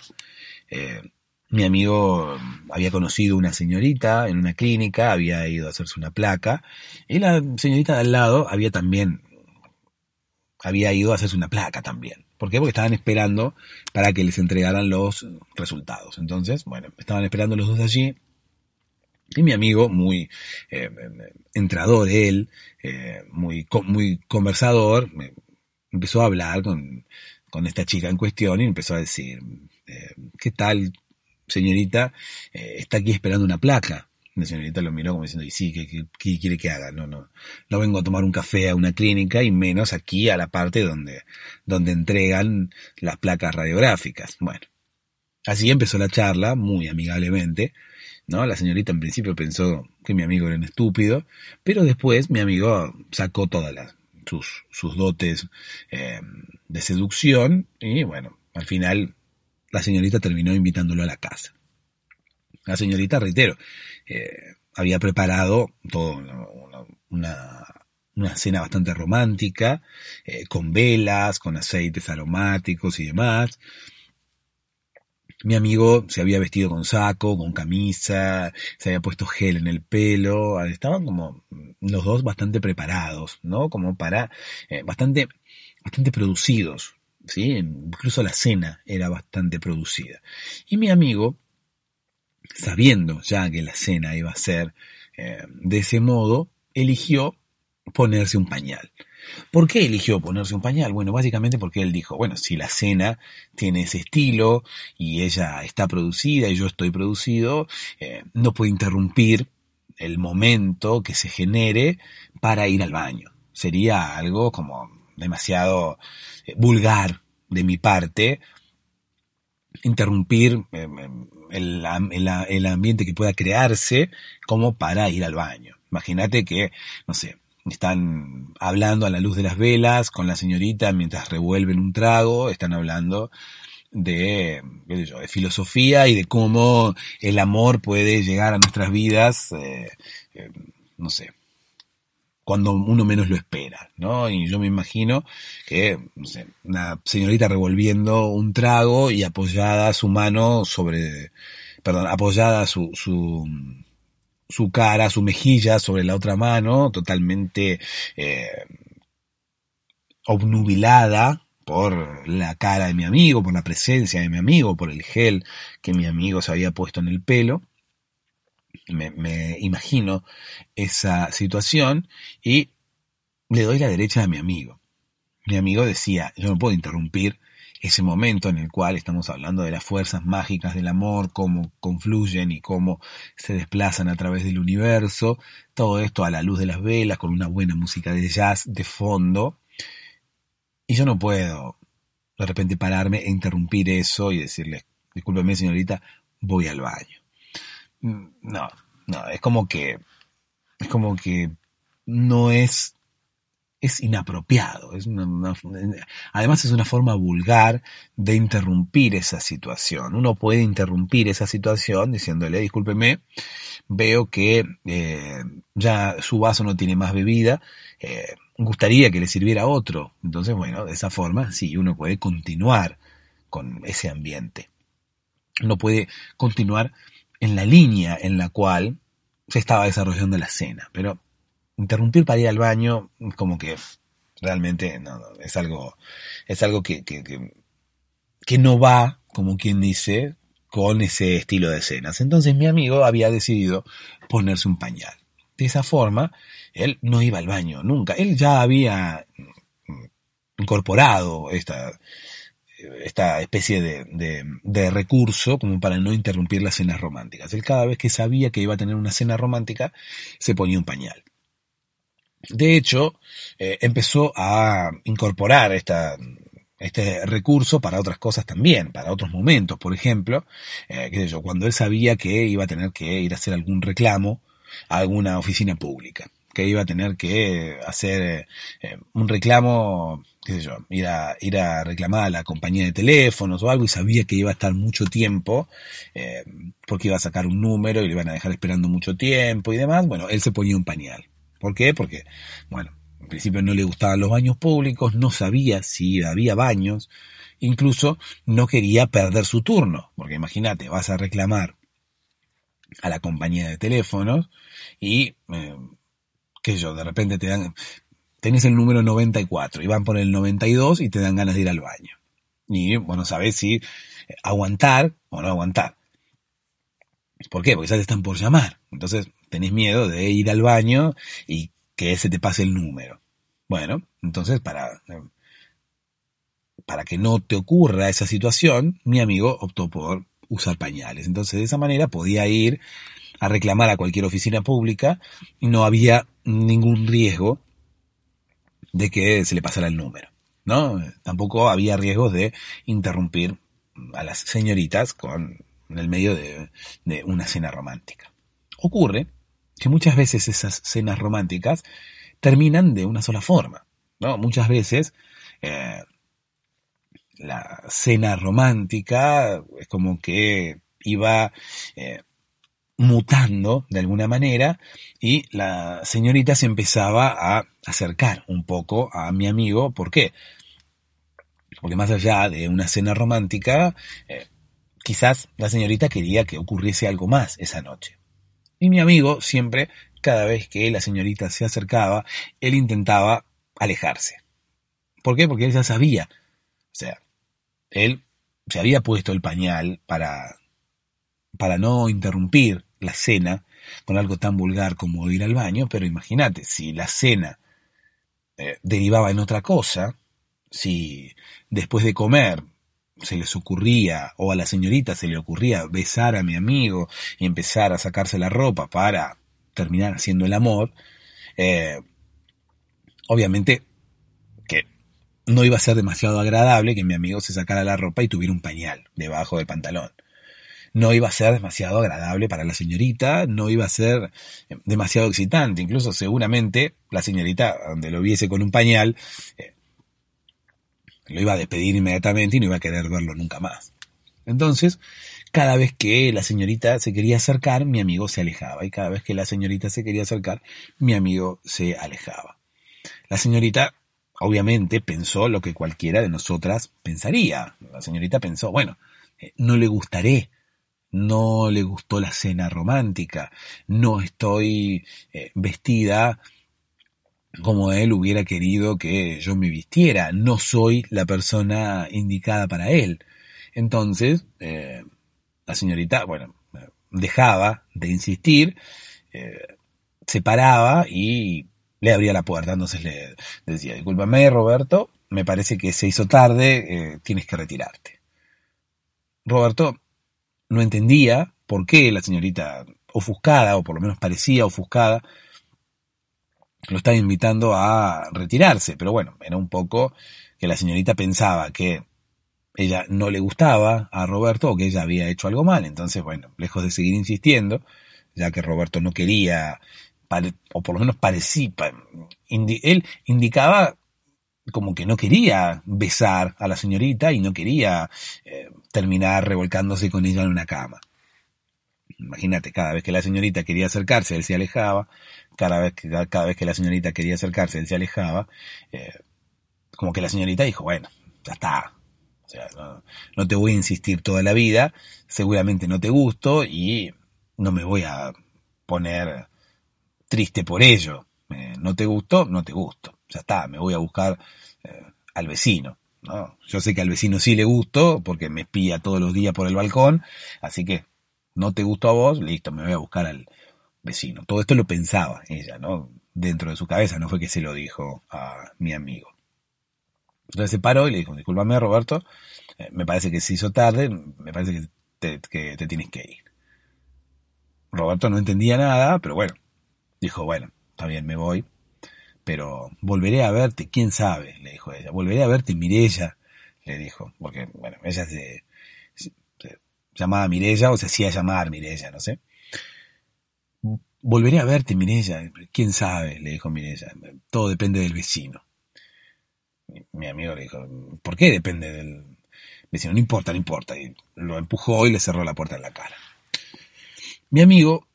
Mi amigo había conocido una señorita en una clínica, había ido a hacerse una placa, y la señorita de al lado había también, había ido a hacerse una placa también. ¿Por qué? Porque estaban esperando para que les entregaran los resultados. Entonces, bueno, estaban esperando los dos allí, y mi amigo, muy eh, entrador él, eh, muy, muy conversador, empezó a hablar con, con, esta chica en cuestión y empezó a decir, eh, ¿qué tal señorita, eh, está aquí esperando una placa. La señorita lo miró como diciendo, y sí, ¿qué, quiere que haga? No, no, no vengo a tomar un café a una clínica y menos aquí a la parte donde, donde entregan las placas radiográficas. Bueno, así empezó la charla, muy amigablemente, ¿no? La señorita en principio pensó que mi amigo era un estúpido, pero después mi amigo sacó todas sus, sus dotes eh, de seducción y bueno, al final la señorita terminó invitándolo a la casa. La señorita, reitero, eh, había preparado todo una, cena bastante romántica, eh, con velas, con aceites aromáticos y demás. Mi amigo se había vestido con saco, con camisa, se había puesto gel en el pelo, estaban como los dos bastante preparados, ¿no? Como para, eh, bastante, bastante producidos ¿sí? incluso la cena era bastante producida. Y mi amigo, sabiendo ya que la cena iba a ser eh, de ese modo, eligió ponerse un pañal. ¿Por qué eligió ponerse un pañal? Bueno, básicamente porque él dijo, bueno, si la cena tiene ese estilo y ella está producida y yo estoy producido, eh, no puedo interrumpir el momento que se genere para ir al baño. Sería algo como demasiado eh, vulgar de mi parte interrumpir eh, el, el, ambiente que pueda crearse como para ir al baño. Imagínate que, no sé, están hablando a la luz de las velas con la señorita mientras revuelven un trago, están hablando de, filosofía y de cómo el amor puede llegar a nuestras vidas, eh, no sé, cuando uno menos lo espera, ¿no? Y yo me imagino que, una señorita revolviendo un trago y apoyada su mano sobre, perdón, apoyada su, su, su cara, su mejilla sobre la otra mano, totalmente eh, obnubilada por la cara de mi amigo, por la presencia de mi amigo, por el gel que mi amigo se había puesto en el pelo. Me, imagino esa situación y le doy la derecha a mi amigo. Mi amigo decía, yo no puedo interrumpir ese momento en el cual estamos hablando de las fuerzas mágicas del amor, cómo confluyen y cómo se desplazan a través del universo, todo esto a la luz de las velas, con una buena música de jazz de fondo. Y yo no puedo de repente pararme e interrumpir eso y decirle, discúlpeme señorita, voy al baño. No, no, es como que, es como que no es es inapropiado. Es además es una forma vulgar de interrumpir esa situación. Uno puede interrumpir esa situación diciéndole, discúlpeme, veo que eh, ya su vaso no tiene más bebida, eh, gustaría que le sirviera otro. Entonces, bueno, de esa forma sí, uno puede continuar con ese ambiente. Uno puede continuar en la línea en la cual se estaba desarrollando la cena, pero interrumpir para ir al baño, como que realmente no, es algo, es algo que, que, que, no va, como quien dice, con ese estilo de escenas. Entonces mi amigo había decidido ponerse un pañal. De esa forma, él no iba al baño nunca. Él ya había incorporado esta, esta especie de, de, recurso como para no interrumpir las cenas románticas. Él cada vez que sabía que iba a tener una cena romántica, se ponía un pañal. De hecho, eh, empezó a incorporar esta, este recurso para otras cosas también, para otros momentos. Por ejemplo, eh, qué sé yo, cuando él sabía que iba a tener que ir a hacer algún reclamo a alguna oficina pública, que iba a tener que hacer eh, un reclamo, qué sé yo, ir a, ir reclamar a la compañía de teléfonos o algo y sabía que iba a estar mucho tiempo, eh, porque iba a sacar un número y le iban a dejar esperando mucho tiempo y demás, bueno, él se ponía un pañal. ¿Por qué? Porque, bueno, en principio no le gustaban los baños públicos, no sabía si había baños, incluso no quería perder su turno, porque imagínate, vas a reclamar a la compañía de teléfonos y, eh, sé yo, de repente te dan, tenés el número 94 y van por el 92 y te dan ganas de ir al baño. Y, bueno, sabes si aguantar o no aguantar. ¿Por qué? Porque ya te están por llamar. Entonces, tenés miedo de ir al baño y que ese te pase el número. Bueno, entonces para, para que no te ocurra esa situación, mi amigo optó por usar pañales. Entonces de esa manera podía ir a reclamar a cualquier oficina pública y no había ningún riesgo de que se le pasara el número. ¿no? Tampoco había riesgo de interrumpir a las señoritas con en el medio de, de una cena romántica. Ocurre que muchas veces esas cenas románticas terminan de una sola forma, ¿no? Muchas veces eh, la cena romántica es como que iba eh, mutando de alguna manera y la señorita se empezaba a acercar un poco a mi amigo. ¿Por qué? Porque más allá de una cena romántica, eh, quizás la señorita quería que ocurriese algo más esa noche. Y mi amigo siempre, cada vez que la señorita se acercaba, él intentaba alejarse. ¿Por qué? Porque él ya sabía. O sea, él se había puesto el pañal para, para no interrumpir la cena con algo tan vulgar como ir al baño, pero imagínate, si la cena eh, derivaba en otra cosa, si después de comer se les ocurría, o a la señorita se le ocurría besar a mi amigo y empezar a sacarse la ropa para terminar haciendo el amor, eh, obviamente que no iba a ser demasiado agradable que mi amigo se sacara la ropa y tuviera un pañal debajo del pantalón. No iba a ser demasiado agradable para la señorita, no iba a ser demasiado excitante, incluso seguramente la señorita, donde lo viese con un pañal, eh, lo iba a despedir inmediatamente y no iba a querer verlo nunca más. Entonces, cada vez que la señorita se quería acercar, mi amigo se alejaba. Y cada vez que la señorita se quería acercar, mi amigo se alejaba. La señorita, obviamente, pensó lo que cualquiera de nosotras pensaría. La señorita pensó, bueno, eh, no le gustaré, no le gustó la cena romántica, no estoy eh, vestida como él hubiera querido que yo me vistiera. No soy la persona indicada para él. Entonces, eh, la señorita, bueno, dejaba de insistir, eh, se paraba y le abría la puerta. Entonces le decía, discúlpame Roberto, me parece que se hizo tarde, eh, tienes que retirarte. Roberto no entendía por qué la señorita ofuscada, o por lo menos parecía ofuscada, lo estaba invitando a retirarse, pero bueno, era un poco que la señorita pensaba que ella no le gustaba a Roberto o que ella había hecho algo mal, entonces bueno, lejos de seguir insistiendo, ya que Roberto no quería, o por lo menos parecía, él indicaba como que no quería besar a la señorita y no quería eh, terminar revolcándose con ella en una cama. Imagínate, cada vez que la señorita quería acercarse, él se alejaba, cada vez que, cada vez que la señorita quería acercarse, él se alejaba, eh, como que la señorita dijo, bueno, ya está, o sea, no, te voy a insistir toda la vida, seguramente no te gusto y no me voy a poner triste por ello. Eh, no te gusto, no te gusto. Ya está, me voy a buscar eh, al vecino. ¿No? Yo sé que al vecino sí le gusto porque me espía todos los días por el balcón, así que no te gusto a vos, listo, me voy a buscar al, vecino. Todo esto lo pensaba ella, ¿no? Dentro de su cabeza, no fue que se lo dijo a mi amigo. Entonces se paró y le dijo, discúlpame Roberto, eh, me parece que se hizo tarde, me parece que te, que te tienes que ir. Roberto no entendía nada, pero bueno, dijo, bueno, está bien, me voy, pero volveré a verte, quién sabe, le dijo ella, volveré a verte Mirella, le dijo, porque, bueno, ella se, se, llamaba Mirella o se hacía llamar Mirella, no sé. Volveré a verte, Mirella. ¿Quién sabe? Le dijo Mirella. Todo depende del vecino. Mi amigo le dijo, ¿por qué depende del vecino? No importa, no importa. Y lo empujó y le cerró la puerta en la cara. Mi amigo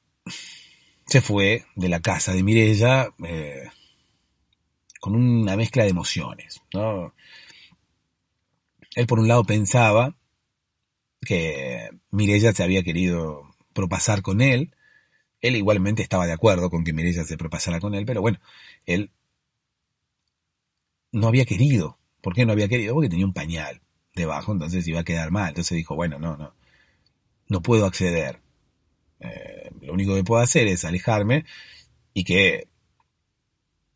se fue de la casa de Mirella eh, con una mezcla de emociones. ¿no? Él por un lado pensaba que Mirella se había querido propasar con él, él igualmente estaba de acuerdo con que Mirella se propasara con él, pero bueno, él no había querido. ¿Por qué no había querido? Porque tenía un pañal debajo, entonces iba a quedar mal. Entonces dijo, bueno, no, no, no puedo acceder. Eh, lo único que puedo hacer es alejarme y que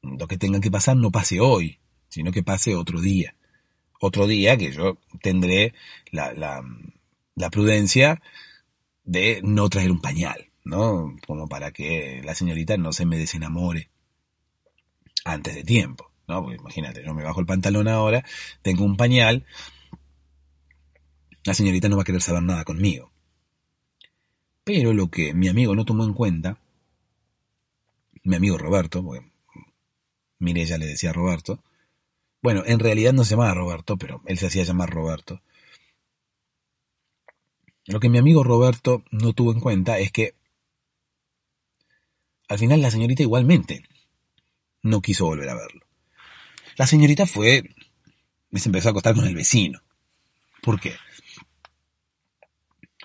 lo que tenga que pasar no pase hoy, sino que pase otro día. Otro día que yo tendré la, la, la prudencia de no traer un pañal. ¿no? Como para que la señorita no se me desenamore antes de tiempo, ¿no? Porque imagínate, yo me bajo el pantalón ahora, tengo un pañal, la señorita no va a querer saber nada conmigo. Pero lo que mi amigo no tomó en cuenta, mi amigo Roberto, porque ya le decía Roberto, bueno, en realidad no se llamaba Roberto, pero él se hacía llamar Roberto. Lo que mi amigo Roberto no tuvo en cuenta es que al final la señorita igualmente no quiso volver a verlo. La señorita fue y se empezó a acostar con el vecino. ¿Por qué?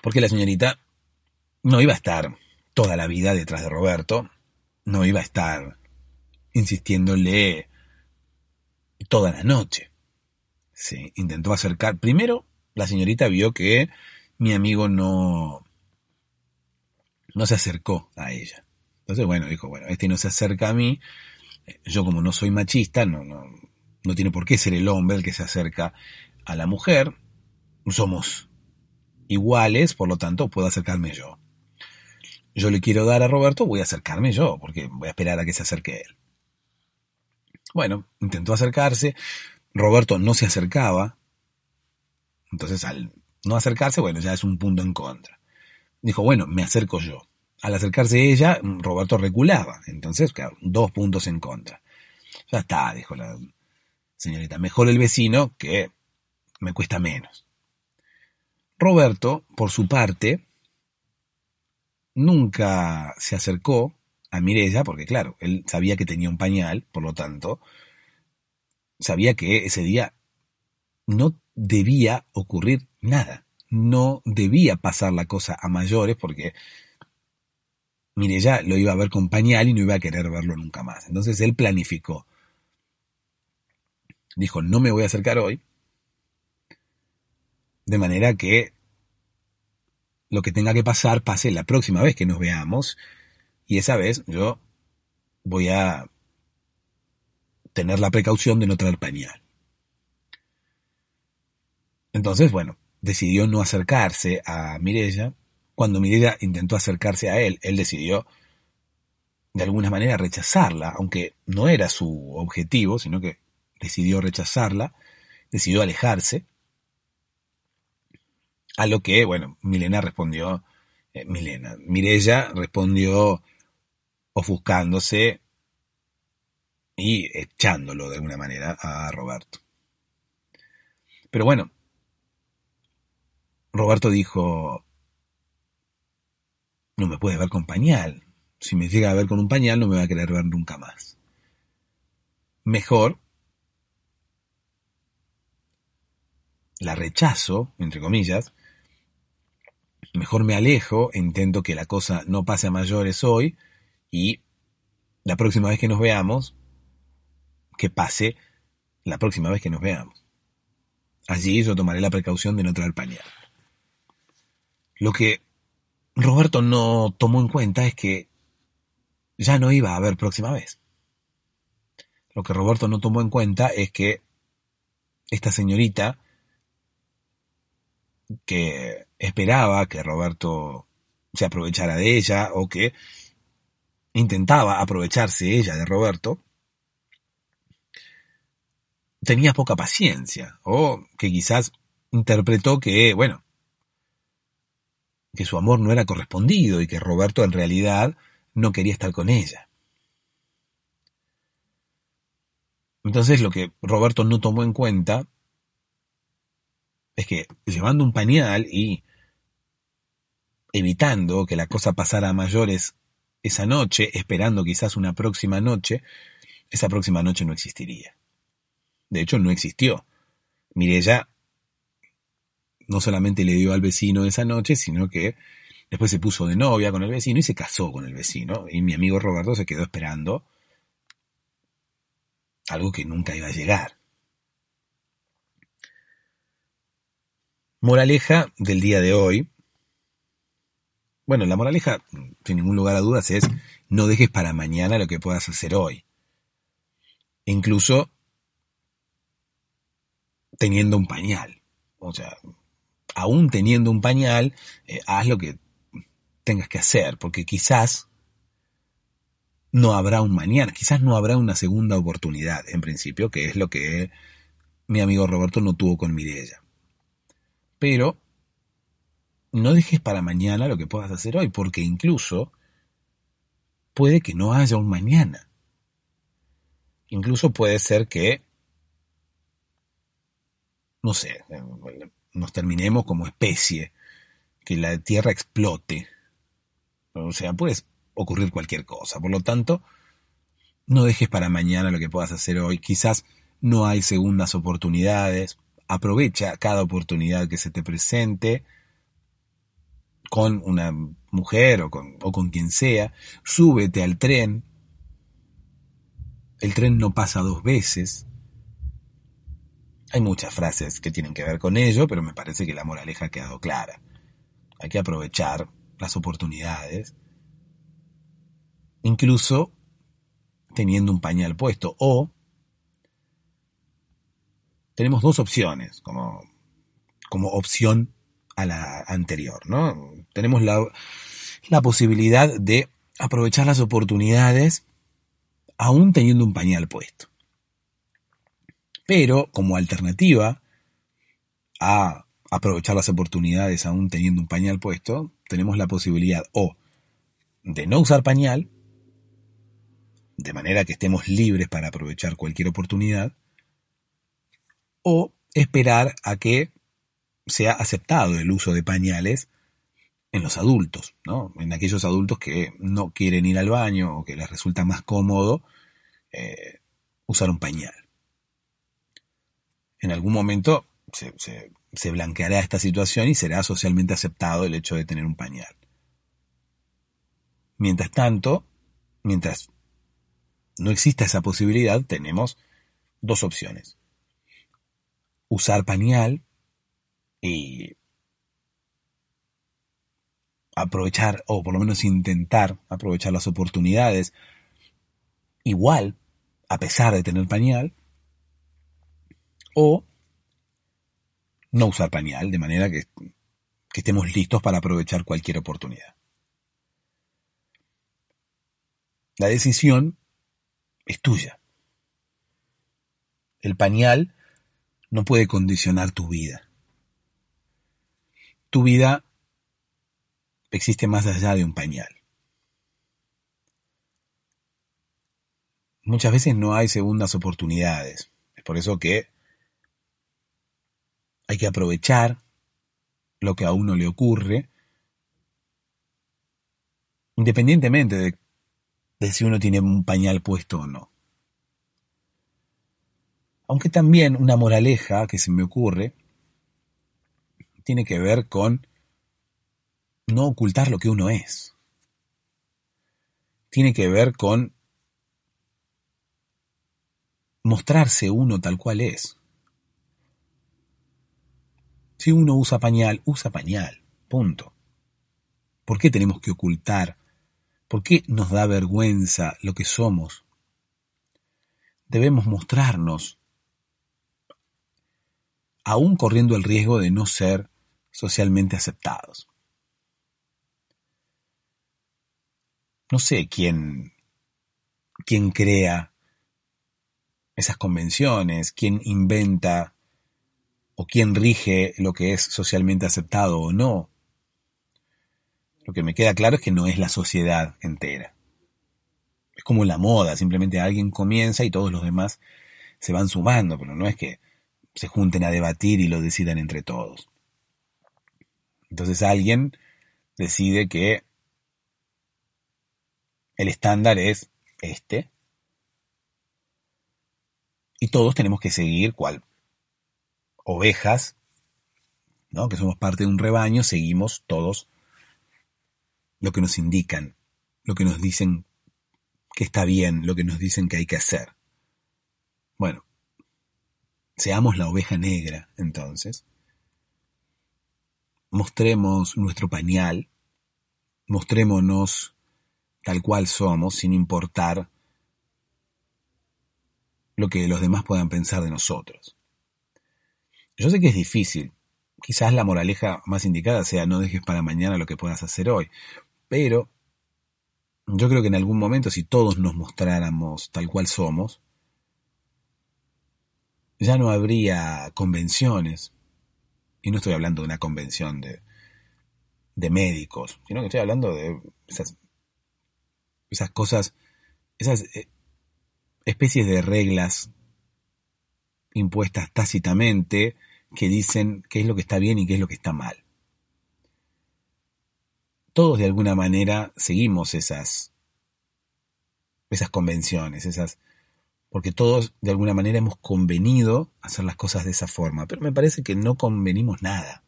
Porque la señorita no iba a estar toda la vida detrás de Roberto, no iba a estar insistiéndole toda la noche. Se intentó acercar. Primero, la señorita vio que mi amigo no, no se acercó a ella. Entonces, bueno, dijo, bueno, este no se acerca a mí, Yo como no soy machista, no, no, no tiene por qué ser el hombre el que se acerca a la mujer. Somos iguales, por lo tanto puedo acercarme yo. Yo le quiero dar a Roberto, voy a acercarme yo, porque voy a esperar a que se acerque él. Bueno, intentó acercarse, Roberto no se acercaba, entonces al no acercarse, bueno, ya es un punto en contra. Dijo, bueno, me acerco yo. Al acercarse ella, Roberto reculaba, entonces, claro, dos puntos en contra. Ya está, dijo la señorita, mejor el vecino que me cuesta menos. Roberto, por su parte, nunca se acercó a Mirella, porque claro, él sabía que tenía un pañal, por lo tanto, sabía que ese día no debía ocurrir nada, no debía pasar la cosa a mayores, porque Mirella lo iba a ver con pañal y no iba a querer verlo nunca más. Entonces él planificó. Dijo, no me voy a acercar hoy, de manera que lo que tenga que pasar pase la próxima vez que nos veamos. Y esa vez yo voy a tener la precaución de no traer pañal. Entonces, bueno, decidió no acercarse a Mirella. Cuando Mirella intentó acercarse a él, él decidió de alguna manera rechazarla, aunque no era su objetivo, sino que decidió rechazarla, decidió alejarse. A lo que, bueno, Milena respondió, eh, Milena, Mirella respondió ofuscándose y echándolo de alguna manera a Roberto. Pero bueno, Roberto dijo, no me puede ver con pañal. Si me llega a ver con un pañal no me va a querer ver nunca más. Mejor la rechazo, entre comillas, mejor me alejo, intento que la cosa no pase a mayores hoy y la próxima vez que nos veamos, que pase la próxima vez que nos veamos. Allí yo tomaré la precaución de no traer pañal. Lo que Roberto no tomó en cuenta es que ya no iba a haber próxima vez. Lo que Roberto no tomó en cuenta es que esta señorita que esperaba que Roberto se aprovechara de ella o que intentaba aprovecharse ella de Roberto, tenía poca paciencia o que quizás interpretó que, bueno, que su amor no era correspondido y que Roberto en realidad no quería estar con ella. Entonces lo que Roberto no tomó en cuenta es que llevando un pañal y evitando que la cosa pasara a mayores esa noche, esperando quizás una próxima noche, esa próxima noche no existiría. De hecho, no existió. Mirella no solamente le dio al vecino esa noche, sino que después se puso de novia con el vecino y se casó con el vecino. Y mi amigo Roberto se quedó esperando algo que nunca iba a llegar. Moraleja del día de hoy. Bueno, la moraleja, sin ningún lugar a dudas, es no dejes para mañana lo que puedas hacer hoy. Incluso teniendo un pañal. O sea, aún teniendo un pañal, eh, haz lo que tengas que hacer, porque quizás no habrá un mañana, quizás no habrá una segunda oportunidad, en principio, que es lo que mi amigo Roberto no tuvo con Mirella. Pero no dejes para mañana lo que puedas hacer hoy, porque incluso puede que no haya un mañana. Incluso puede ser que, no sé, nos terminemos como especie, que la Tierra explote. O sea, puede ocurrir cualquier cosa. Por lo tanto, no dejes para mañana lo que puedas hacer hoy. Quizás no hay segundas oportunidades, aprovecha cada oportunidad que se te presente con una mujer o con, o con quien sea, súbete al tren, el tren no pasa dos veces. Hay muchas frases que tienen que ver con ello, pero me parece que la moraleja ha quedado clara. Hay que aprovechar las oportunidades. Incluso teniendo un pañal puesto. O tenemos dos opciones como, como opción a la anterior, ¿no? Tenemos la, posibilidad de aprovechar las oportunidades aún teniendo un pañal puesto. Pero como alternativa a aprovechar las oportunidades aún teniendo un pañal puesto, tenemos la posibilidad o de no usar pañal, de manera que estemos libres para aprovechar cualquier oportunidad, o esperar a que sea aceptado el uso de pañales en los adultos, ¿no? En aquellos adultos que no quieren ir al baño o que les resulta más cómodo eh, usar un pañal. En algún momento se, se blanqueará esta situación y será socialmente aceptado el hecho de tener un pañal. Mientras tanto, mientras no exista esa posibilidad, tenemos dos opciones. Usar pañal y aprovechar, o por lo menos intentar aprovechar las oportunidades, igual, a pesar de tener pañal, o no usar pañal, de manera que, que estemos listos para aprovechar cualquier oportunidad. La decisión es tuya. El pañal no puede condicionar tu vida. Tu vida existe más allá de un pañal. Muchas veces no hay segundas oportunidades. Es por eso que hay que aprovechar lo que a uno le ocurre, independientemente de, de si uno tiene un pañal puesto o no. Aunque también una moraleja que se me ocurre tiene que ver con no ocultar lo que uno es. Tiene que ver con mostrarse uno tal cual es. Si uno usa pañal, usa pañal. Punto. ¿Por qué tenemos que ocultar? ¿Por qué nos da vergüenza lo que somos? Debemos mostrarnos, aún corriendo el riesgo de no ser socialmente aceptados. No sé quién, quién crea esas convenciones, quién inventa o quién rige lo que es socialmente aceptado o no. Lo que me queda claro es que no es la sociedad entera. Es como la moda, simplemente alguien comienza y todos los demás se van sumando, pero no es que se junten a debatir y lo decidan entre todos. Entonces alguien decide que el estándar es este y todos tenemos que seguir cual ovejas, ¿no? que somos parte de un rebaño, seguimos todos lo que nos indican, lo que nos dicen que está bien, lo que nos dicen que hay que hacer. Bueno, seamos la oveja negra entonces. Mostremos nuestro pañal, mostrémonos tal cual somos, sin importar lo que los demás puedan pensar de nosotros. Yo sé que es difícil. Quizás la moraleja más indicada sea no dejes para mañana lo que puedas hacer hoy. Pero yo creo que en algún momento si todos nos mostráramos tal cual somos, ya no habría convenciones. Y no estoy hablando de una convención de, de médicos, sino que estoy hablando de esas cosas, esas eh, especies de reglas impuestas tácitamente que dicen qué es lo que está bien y qué es lo que está mal. Todos de alguna manera seguimos esas, esas convenciones, esas, porque todos de alguna manera hemos convenido hacer las cosas de esa forma, pero me parece que no convenimos nada.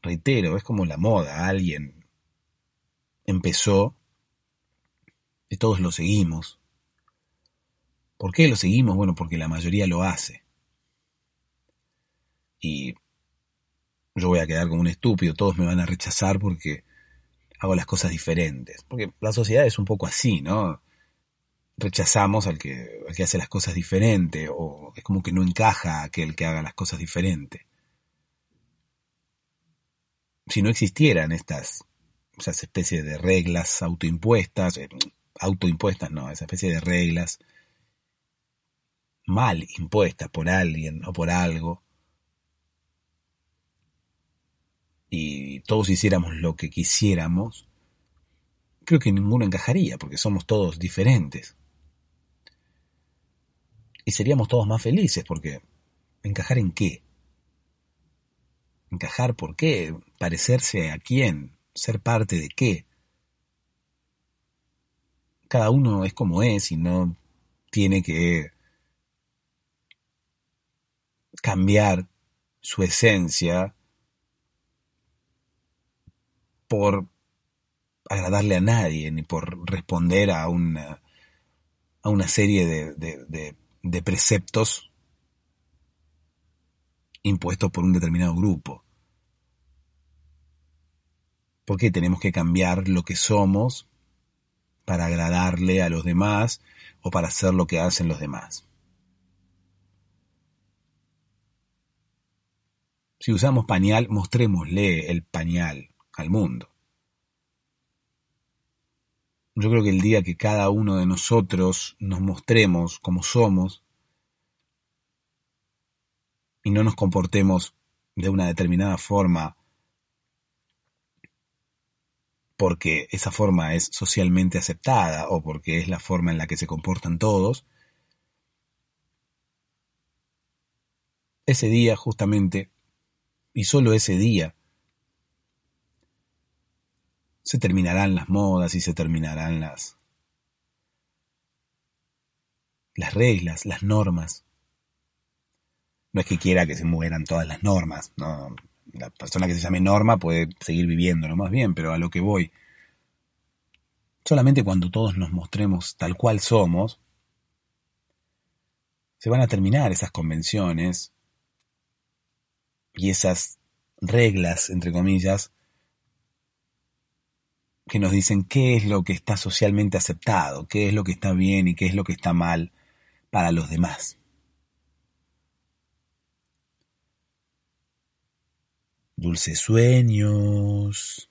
Reitero, es como la moda, alguien empezó todos lo seguimos. ¿Por qué lo seguimos? Bueno, porque la mayoría lo hace y yo voy a quedar como un estúpido, todos me van a rechazar porque hago las cosas diferentes. Porque la sociedad es un poco así, ¿no? rechazamos al que, al que hace las cosas diferente o es como que no encaja aquel que haga las cosas diferente. Si no existieran estas esas especies de reglas autoimpuestas, eh, autoimpuestas no, esa especie de reglas mal impuestas por alguien o por algo, y todos hiciéramos lo que quisiéramos, creo que ninguno encajaría, porque somos todos diferentes. Y seríamos todos más felices, porque ¿encajar en qué? ¿Encajar por qué? ¿Parecerse a quién? ¿Ser parte de qué? Cada uno es como es y no tiene que cambiar su esencia por agradarle a nadie, ni por responder a una, a una serie de, de preceptos impuestos por un determinado grupo. ¿Por qué tenemos que cambiar lo que somos para agradarle a los demás o para hacer lo que hacen los demás? Si usamos pañal, mostrémosle el pañal al mundo. Yo creo que el día que cada uno de nosotros nos mostremos como somos y no nos comportemos de una determinada forma porque esa forma es socialmente aceptada o porque es la forma en la que se comportan todos, ese día justamente, y solo ese día, se terminarán las modas y se terminarán las las reglas, las normas. No es que quiera que se mueran todas las normas, no. La persona que se llame norma puede seguir viviendo lo más bien, pero a lo que voy. Solamente cuando todos nos mostremos tal cual somos, se van a terminar esas convenciones y esas reglas, entre comillas, que nos dicen qué es lo que está socialmente aceptado, qué es lo que está bien y qué es lo que está mal para los demás. Dulces sueños.